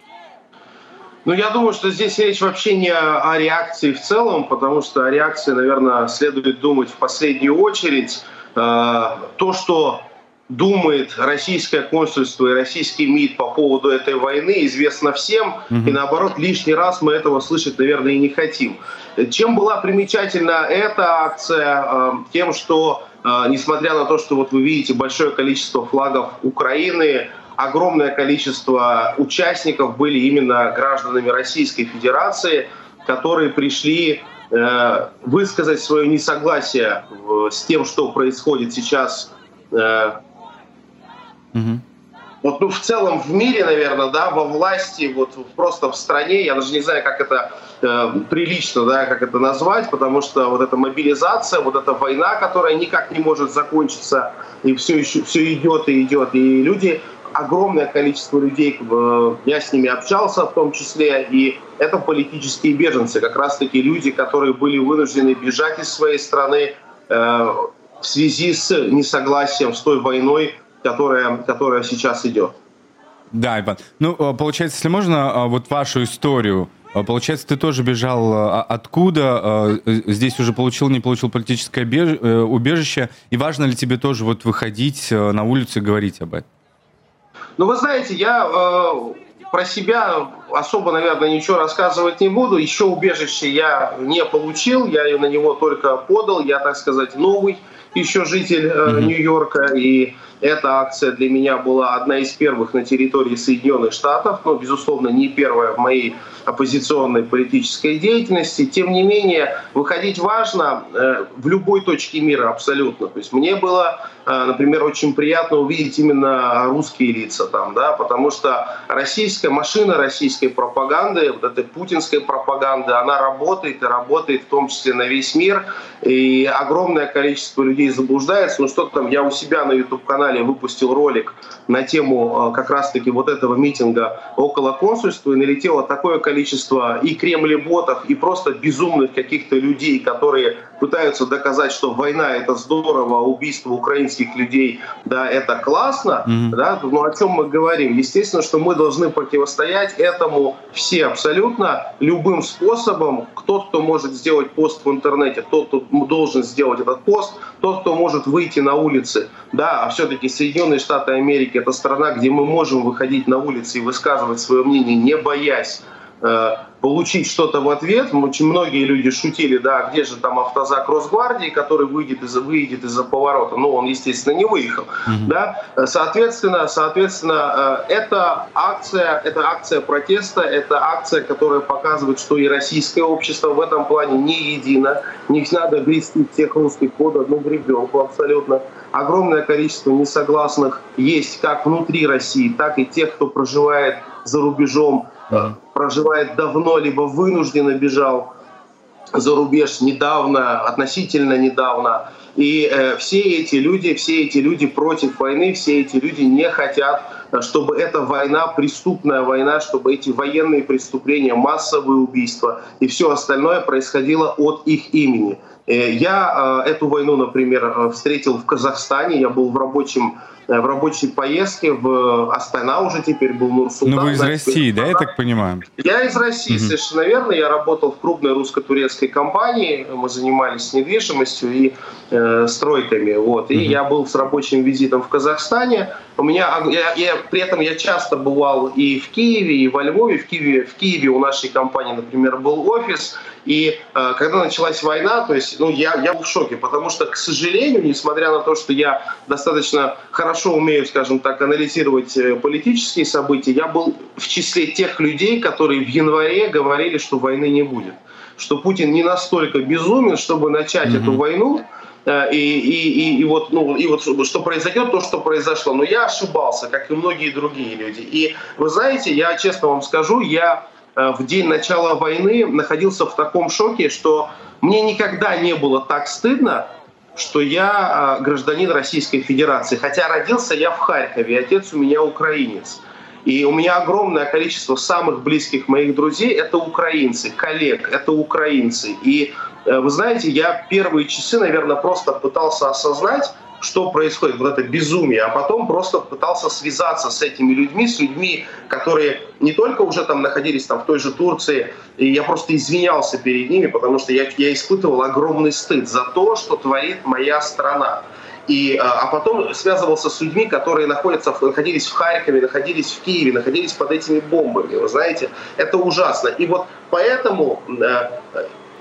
Speaker 9: Ну, я думаю, что здесь речь вообще не о реакции в целом, потому что о реакции, наверное, следует думать в последнюю очередь. Э, то, что думает российское консульство и российский МИД по поводу этой войны, известно всем. Угу. И наоборот, лишний раз мы этого слышать, наверное, и не хотим. Чем была примечательна эта акция? Э, тем, что, э, несмотря на то, что вот вы видите большое количество флагов Украины, огромное количество участников были именно гражданами Российской Федерации, которые пришли э, высказать свое несогласие с тем, что происходит сейчас Угу. Вот, ну, в целом в мире, наверное, да, во власти, вот просто в стране, я даже не знаю, как это э, прилично, да, как это назвать, потому что вот эта мобилизация, вот эта война, которая никак не может закончиться, и все еще все идет и идет, и люди, огромное количество людей, э, я с ними общался в том числе, и это политические беженцы, как раз-таки люди, которые были вынуждены бежать из своей страны э, в связи с несогласием с той войной, которая, которая сейчас идет.
Speaker 1: Да, Иван. Ну, э, получается, если можно, вот вашу историю. Получается, ты тоже бежал а откуда? Здесь уже получил, не получил политическое убежище. И важно ли тебе тоже вот выходить на улицу и говорить об этом?
Speaker 9: Ну, вы знаете, я э, про себя особо, наверное, ничего рассказывать не буду. Еще убежище я не получил, я на него только подал. Я, так сказать, новый еще житель mm-hmm. Нью-Йорка. И эта акция для меня была одна из первых на территории Соединенных Штатов, но, безусловно, не первая в моей оппозиционной политической деятельности. Тем не менее, выходить важно э, в любой точке мира абсолютно. То есть мне было, э, например, очень приятно увидеть именно русские лица там, да, потому что российская машина российской пропаганды, вот этой путинской пропаганды, она работает и работает в том числе на весь мир. И огромное количество людей заблуждается. Ну что там, я у себя на YouTube-канале выпустил ролик на тему э, как раз-таки вот этого митинга около консульства, и налетело такое количество и кремлеботов, и просто безумных каких-то людей, которые пытаются доказать, что война это здорово, убийство украинских людей, да, это классно, mm-hmm. да, ну о чем мы говорим? Естественно, что мы должны противостоять этому все абсолютно любым способом. Тот, кто может сделать пост в интернете, тот, кто должен сделать этот пост, тот, кто может выйти на улицы, да, а все-таки Соединенные Штаты Америки это страна, где мы можем выходить на улицы и высказывать свое мнение, не боясь Э, получить что-то в ответ. Очень многие люди шутили, да, где же там автозак Росгвардии, который выйдет из, выйдет из-за поворота. Ну, он, естественно, не выехал. Mm-hmm. Да? Соответственно, соответственно, э, эта акция, это акция протеста, это акция, которая показывает, что и российское общество в этом плане не едино. Не надо грести всех русских под одну гребенку абсолютно. Огромное количество несогласных есть как внутри России, так и тех, кто проживает за рубежом проживает давно, либо вынужденно бежал за рубеж недавно, относительно недавно. И э, все эти люди, все эти люди против войны, все эти люди не хотят, чтобы эта война, преступная война, чтобы эти военные преступления, массовые убийства и все остальное происходило от их имени. Э, я э, эту войну, например, э, встретил в Казахстане, я был в рабочем в рабочей поездке в Астана уже теперь был Нур-Султан.
Speaker 1: Ну вы из России, да, я так понимаю?
Speaker 9: Я из России, угу. совершенно верно. Я работал в крупной русско-турецкой компании, мы занимались недвижимостью и э, стройками. Вот. И угу. я был с рабочим визитом в Казахстане. У меня, а, я, я, при этом я часто бывал и в Киеве, и во Львове. В Киеве, в Киеве у нашей компании, например, был офис. И э, когда началась война, то есть, ну, я, я был в шоке, потому что, к сожалению, несмотря на то, что я достаточно хорошо умею, скажем так, анализировать э, политические события, я был в числе тех людей, которые в январе говорили, что войны не будет, что Путин не настолько безумен, чтобы начать mm-hmm. эту войну, э, и, и, и, и вот, ну, и вот что произойдет, то, что произошло. Но я ошибался, как и многие другие люди. И вы знаете, я честно вам скажу, я в день начала войны находился в таком шоке, что мне никогда не было так стыдно, что я э, гражданин Российской Федерации. Хотя родился я в Харькове, отец у меня украинец. И у меня огромное количество самых близких моих друзей — это украинцы, коллег, это украинцы. И э, вы знаете, я первые часы, наверное, просто пытался осознать, что происходит, вот это безумие, а потом просто пытался связаться с этими людьми, с людьми, которые не только уже там находились там в той же Турции, и я просто извинялся перед ними, потому что я, я испытывал огромный стыд за то, что творит моя страна. И, а, а потом связывался с людьми, которые находятся, находились в Харькове, находились в Киеве, находились под этими бомбами. Вы знаете, это ужасно. И вот поэтому э,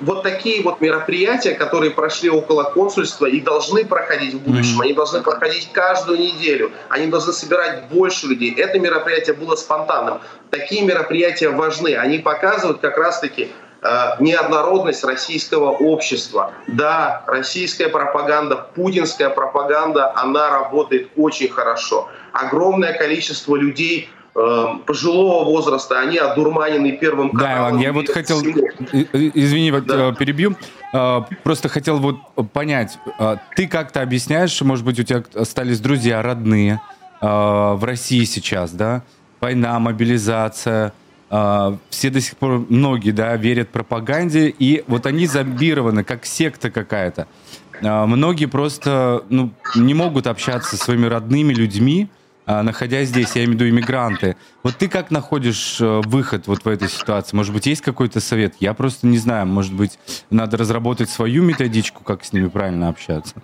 Speaker 9: вот такие вот мероприятия, которые прошли около консульства и должны проходить в будущем, mm-hmm. они должны проходить каждую неделю, они должны собирать больше людей. Это мероприятие было спонтанным. Такие мероприятия важны, они показывают как раз-таки э, неоднородность российского общества. Да, российская пропаганда, путинская пропаганда, она работает очень хорошо. Огромное количество людей пожилого возраста, они одурманены первым
Speaker 1: каналом. Да, Иван, я вот хотел, извини, да. Э, перебью, э, просто хотел вот понять, э, ты как-то объясняешь, может быть, у тебя остались друзья, родные в России сейчас, да, война, мобилизация, все до сих пор, многие, да, верят пропаганде, и вот они зомбированы, как секта какая-то. Многие просто, ну, не могут общаться со своими родными людьми, а, находясь здесь, я имею в виду иммигранты. Вот ты как находишь э, выход вот в этой ситуации? Может быть, есть какой-то совет? Я просто не знаю. Может быть, надо разработать свою методичку, как с ними правильно общаться?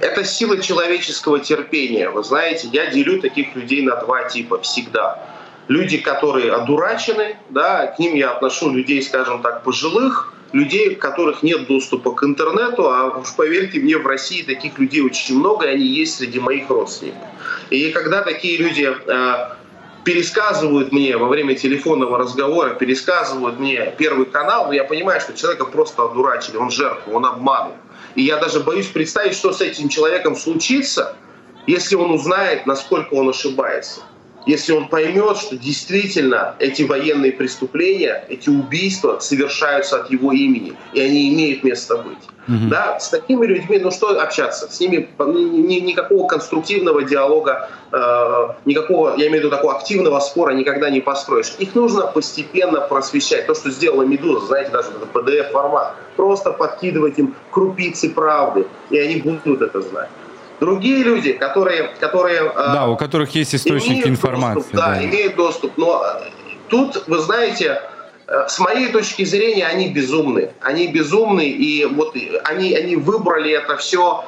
Speaker 9: Это сила человеческого терпения. Вы знаете, я делю таких людей на два типа всегда. люди, которые одурачены, да, к ним я отношу людей, скажем так, пожилых, людей, у которых нет доступа к интернету, а уж поверьте мне, в России таких людей очень много, и они есть среди моих родственников. И когда такие люди э, пересказывают мне во время телефонного разговора, пересказывают мне Первый канал, ну, я понимаю, что человека просто одурачили, он жертва, он обманул. И я даже боюсь представить, что с этим человеком случится, если он узнает, насколько он ошибается если он поймет, что действительно эти военные преступления, эти убийства совершаются от его имени, и они имеют место быть. Угу. Да, с такими людьми, ну что общаться? С ними ни, никакого конструктивного диалога, э, никакого, я имею в виду такого активного спора никогда не построишь. Их нужно постепенно просвещать. То, что сделала Медуза, знаете, даже это PDF-формат. Просто подкидывать им крупицы правды, и они будут это знать. Другие люди, которые... которые
Speaker 1: э, да, у которых есть источники информации.
Speaker 9: Доступ, да, да, имеют доступ. Но э, тут, вы знаете, Э, с моей точки зрения, они безумны. Они безумны, и вот они, они выбрали это все,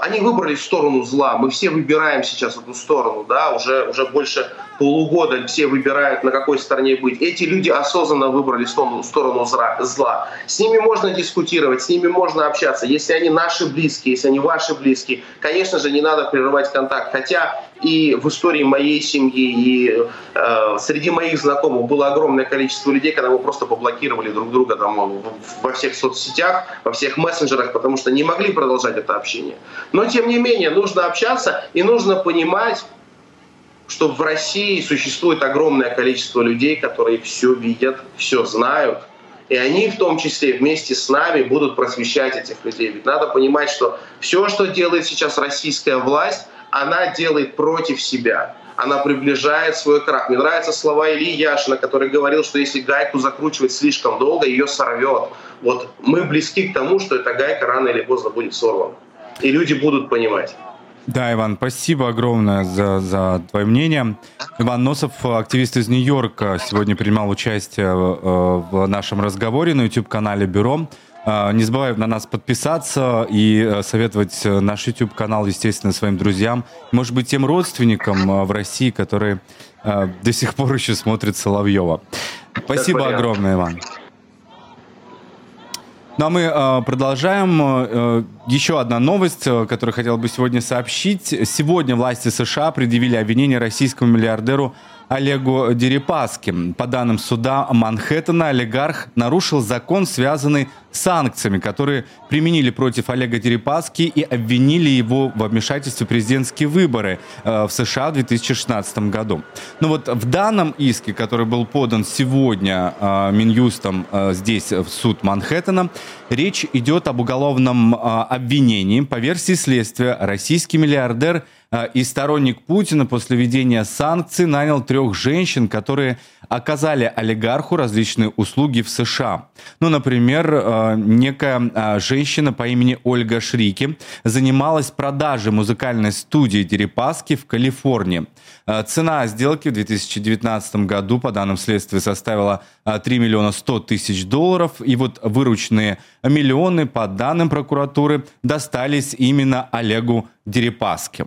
Speaker 9: они выбрали сторону зла. Мы все выбираем сейчас эту сторону, да, уже, уже больше полугода все выбирают, на какой стороне быть. Эти люди осознанно выбрали сторону, сторону зла. С ними можно дискутировать, с ними можно общаться. Если они наши близкие, если они ваши близкие, конечно же, не надо прерывать контакт. Хотя и в истории моей семьи, и э, среди моих знакомых было огромное количество людей, когда мы просто поблокировали друг друга там, во всех соцсетях, во всех мессенджерах, потому что не могли продолжать это общение. Но, тем не менее, нужно общаться и нужно понимать, что в России существует огромное количество людей, которые все видят, все знают, и они в том числе вместе с нами будут просвещать этих людей. Ведь надо понимать, что все, что делает сейчас российская власть, она делает против себя. Она приближает свой крах. Мне нравятся слова Ильи Яшина, который говорил, что если гайку закручивать слишком долго, ее сорвет. Вот мы близки к тому, что эта гайка рано или поздно будет сорвана. И люди будут понимать.
Speaker 1: Да, Иван, спасибо огромное за, за твое мнение. Иван Носов, активист из Нью-Йорка, сегодня принимал участие э, в нашем разговоре на YouTube-канале «Бюро». Э, не забывай на нас подписаться и э, советовать наш YouTube-канал, естественно, своим друзьям. Может быть, тем родственникам в России, которые до сих пор еще смотрят Соловьева. Спасибо огромное, Иван. Ну а мы э, продолжаем. Э, еще одна новость, э, которую хотел бы сегодня сообщить. Сегодня власти США предъявили обвинение российскому миллиардеру Олегу Дерипаски. По данным суда Манхэттена, олигарх нарушил закон, связанный с санкциями, которые применили против Олега Дерипаски и обвинили его в вмешательстве в президентские выборы э, в США в 2016 году. Но вот в данном иске, который был подан сегодня э, Минюстом э, здесь, в суд Манхэттена, речь идет об уголовном обвинении. По версии следствия, российский миллиардер – и сторонник Путина после введения санкций нанял трех женщин, которые оказали олигарху различные услуги в США. Ну, например, а, некая а, женщина по имени Ольга Шрики занималась продажей музыкальной студии Дерипаски в Калифорнии. Цена сделки в 2019 году, по данным следствия, составила 3 миллиона 100 тысяч долларов. И вот вырученные миллионы, по данным прокуратуры, достались именно Олегу Дерипаске.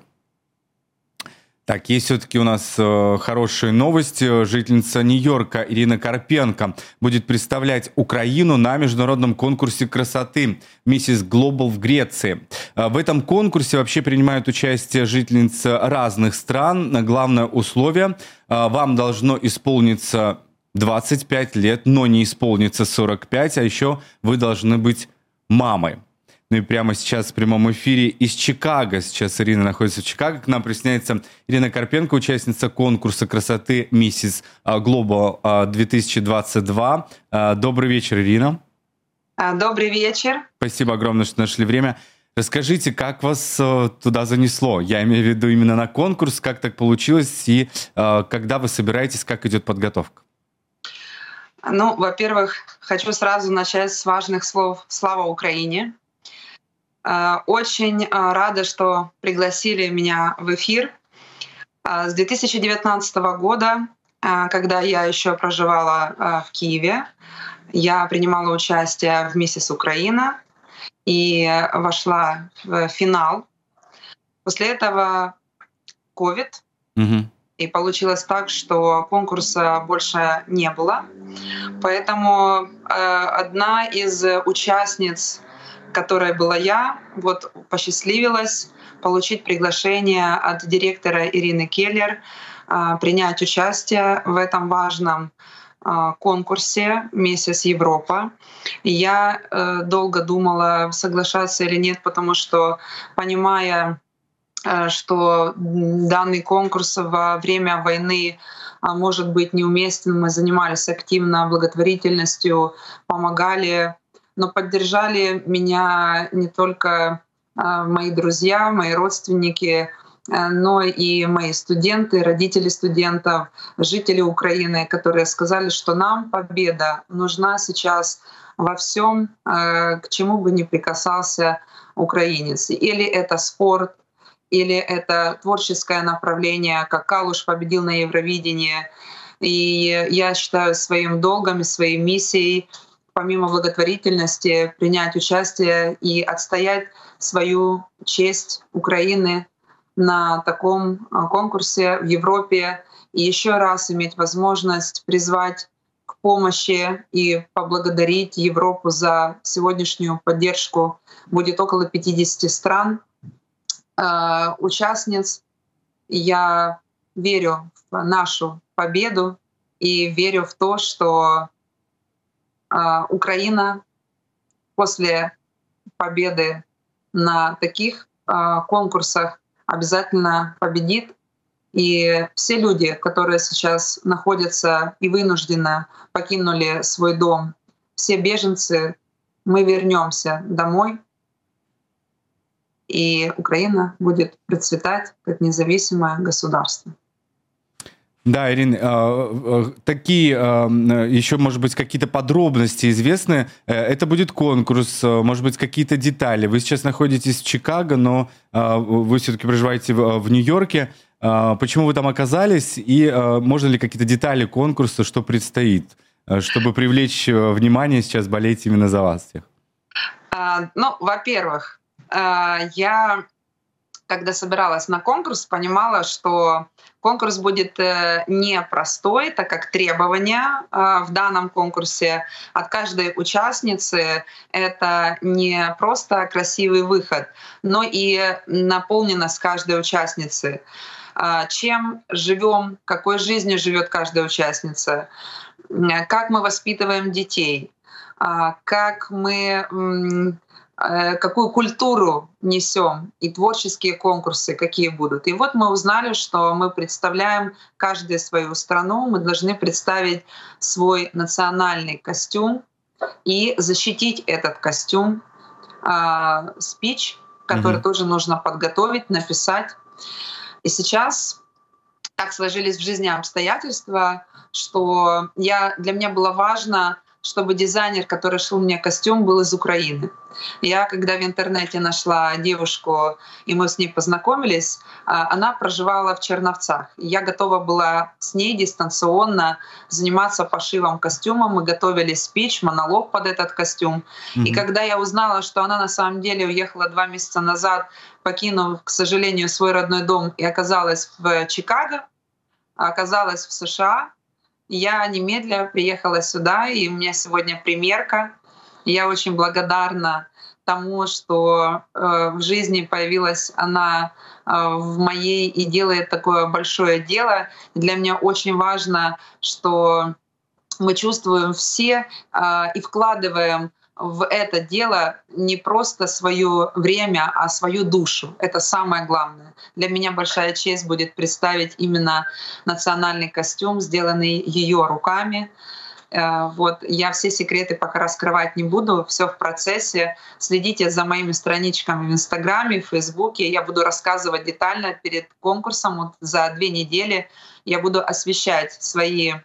Speaker 1: Так, есть все-таки у нас э, хорошие новости. Жительница Нью-Йорка Ирина Карпенко будет представлять Украину на международном конкурсе красоты «Миссис Глобал» в Греции. Э, в этом конкурсе вообще принимают участие жительницы разных стран. Главное условие э, – вам должно исполниться 25 лет, но не исполнится 45, а еще вы должны быть мамой. Ну и прямо сейчас в прямом эфире из Чикаго. Сейчас Ирина находится в Чикаго. К нам присоединяется Ирина Карпенко, участница конкурса красоты «Миссис Глобал 2022». Добрый вечер, Ирина.
Speaker 10: А, добрый вечер.
Speaker 1: Спасибо огромное, что нашли время. Расскажите, как вас туда занесло? Я имею в виду именно на конкурс, как так получилось, и когда вы собираетесь, как идет подготовка?
Speaker 10: Ну, во-первых, хочу сразу начать с важных слов «Слава Украине!». Э, очень э, рада, что пригласили меня в эфир. Э, с 2019 года, когда я еще проживала в Киеве, я принимала участие в «Миссис Украина» и вошла в финал. После этого COVID, угу. И получилось так, что конкурса больше не было. Поэтому одна из участниц, которая была я, вот посчастливилась получить приглашение от директора Ирины Келлер э, принять участие в этом важном э, конкурсе «Месяц Европа». Я э, долго думала, соглашаться или нет, потому что, понимая Э, что данный конкурс во время войны а, может быть неуместным. Мы занимались активно благотворительностью, помогали, но поддержали меня не только а, мои друзья, мои родственники, э, но и мои студенты, родители студентов, жители Украины, которые сказали, что нам победа нужна сейчас во всем, э, к чему бы ни прикасался украинец. Или это спорт, или это творческое направление, как Калуш победил на Евровидении. И я считаю своим долгом и своей миссией, помимо благотворительности, принять участие и отстоять свою честь Украины на таком а, конкурсе в Европе и еще раз иметь возможность призвать к помощи и поблагодарить Европу за сегодняшнюю поддержку. Будет около 50 стран, Э, участниц. Я верю в нашу победу и верю в то, что э, Украина после победы на таких э, конкурсах обязательно победит. И все люди, которые сейчас находятся и вынужденно покинули свой дом, все беженцы, мы вернемся домой, и Украина будет процветать как независимое государство.
Speaker 1: Да, Ирин, э, э, такие э, еще, может быть, какие-то подробности известны. Это будет конкурс, может быть, какие-то детали. Вы сейчас находитесь в Чикаго, но вы все-таки проживаете в Нью-Йорке. Почему вы там оказались? И можно ли какие-то детали конкурса, что предстоит, чтобы привлечь внимание сейчас болеть именно за вас всех?
Speaker 10: А, ну, во-первых, я, когда собиралась на конкурс, понимала, что конкурс будет э, непростой, так как требования а, в данном конкурсе от каждой участницы — это не просто красивый выход, но и наполненность каждой участницы. А, чем живем, какой жизнью живет каждая участница, как мы воспитываем детей, как мы Э, какую культуру несем и творческие конкурсы какие будут. И вот мы узнали, что мы представляем каждую свою страну, мы должны представить свой национальный костюм и защитить этот костюм, э, спич, который mm-hmm. тоже нужно подготовить, написать. И сейчас так сложились в жизни обстоятельства, что я, для меня было важно чтобы дизайнер, который шил мне костюм, был из Украины. Я, когда в интернете нашла девушку, и мы с ней познакомились, а, она проживала в Черновцах. Я готова была с ней дистанционно заниматься пошивом костюма. Мы готовили спич, монолог под этот костюм. Mm-hmm. И когда я узнала, что она на самом деле уехала два месяца назад, покинув, к сожалению, свой родной дом и оказалась в Чикаго, оказалась в США, я немедля приехала сюда, и у меня сегодня примерка. Я очень благодарна тому, что э, в жизни появилась она э, в моей и делает такое большое дело. Для меня очень важно, что мы чувствуем все э, и вкладываем в это дело не просто свое время, а свою душу. Это самое главное. Для меня большая честь будет представить именно национальный костюм, сделанный ее руками. Э, вот я все секреты пока раскрывать не буду, все в процессе. Следите за моими страничками в Инстаграме, в Фейсбуке. Я буду рассказывать детально перед конкурсом. Вот за две недели я буду освещать свои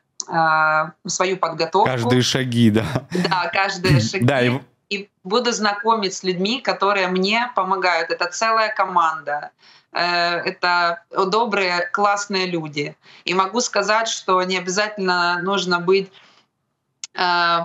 Speaker 10: свою подготовку.
Speaker 1: Каждые шаги, да.
Speaker 10: Да, каждые шаги. Да, и... и буду знакомить с людьми, которые мне помогают. Это целая команда э, это добрые, классные люди. И могу сказать, что не обязательно нужно быть э,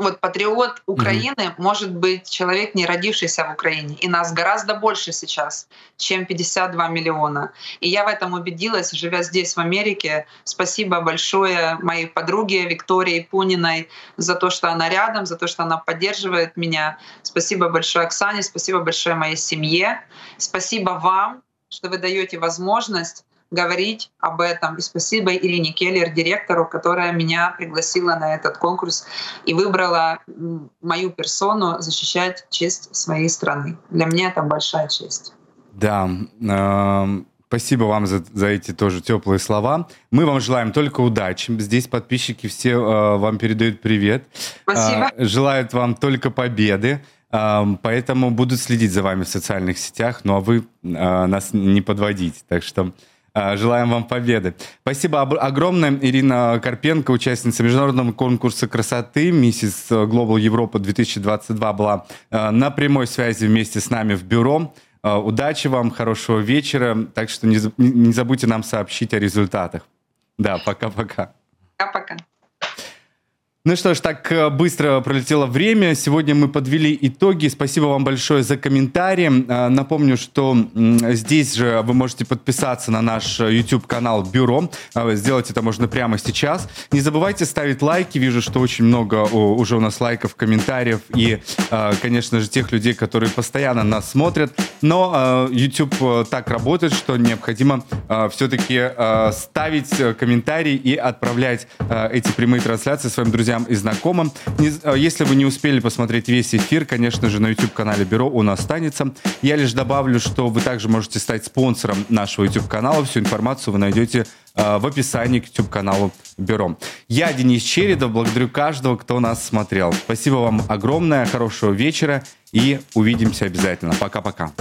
Speaker 10: вот патриот Украины mm-hmm. может быть человек, не родившийся в Украине. И нас гораздо больше сейчас, чем 52 миллиона. И я в этом убедилась, живя здесь, в Америке. Спасибо большое моей подруге Виктории Пуниной за то, что она рядом, за то, что она поддерживает меня. Спасибо большое Оксане, спасибо большое моей семье. Спасибо вам, что вы даете возможность говорить об этом. И спасибо Ирине Келлер, директору, которая меня пригласила на этот конкурс и выбрала мою персону защищать честь своей страны. Для меня это большая честь.
Speaker 1: Да, э, спасибо вам за, за эти тоже теплые слова. Мы вам желаем только удачи. Здесь подписчики все э, вам передают привет.
Speaker 10: Спасибо.
Speaker 1: Э, желают вам только победы. Поэтому будут следить за вами в социальных сетях, ну а вы нас не подводите. Так что желаем вам победы. Спасибо огромное. Ирина Карпенко, участница международного конкурса красоты «Миссис Глобал Европа 2022» была а, на прямой связи вместе с нами в бюро. А, удачи вам, хорошего вечера. Так что не забудьте нам сообщить о результатах. Да, пока-пока.
Speaker 10: Пока-пока.
Speaker 1: Ну что ж, так э, быстро пролетело время. Сегодня мы подвели итоги. Спасибо вам большое за комментарии. Э, напомню, что здесь же вы можете подписаться на наш YouTube-канал Бюро. Э, сделать это можно прямо сейчас. Не забывайте ставить лайки. Вижу, что очень много уже у нас лайков, комментариев и, конечно же, тех людей, которые постоянно нас смотрят. Но YouTube так работает, что необходимо все-таки ставить комментарии и отправлять эти прямые трансляции своим друзьям друзьям и знакомым. Э, если вы не успели посмотреть весь эфир, конечно же, на YouTube-канале Бюро он останется. Я лишь добавлю, что вы также можете стать спонсором нашего YouTube-канала. Всю информацию вы найдете э, в описании к YouTube-каналу Бюро. Я Денис Чередов, благодарю каждого, кто нас смотрел. Спасибо вам огромное, хорошего вечера и увидимся обязательно. Пока-пока.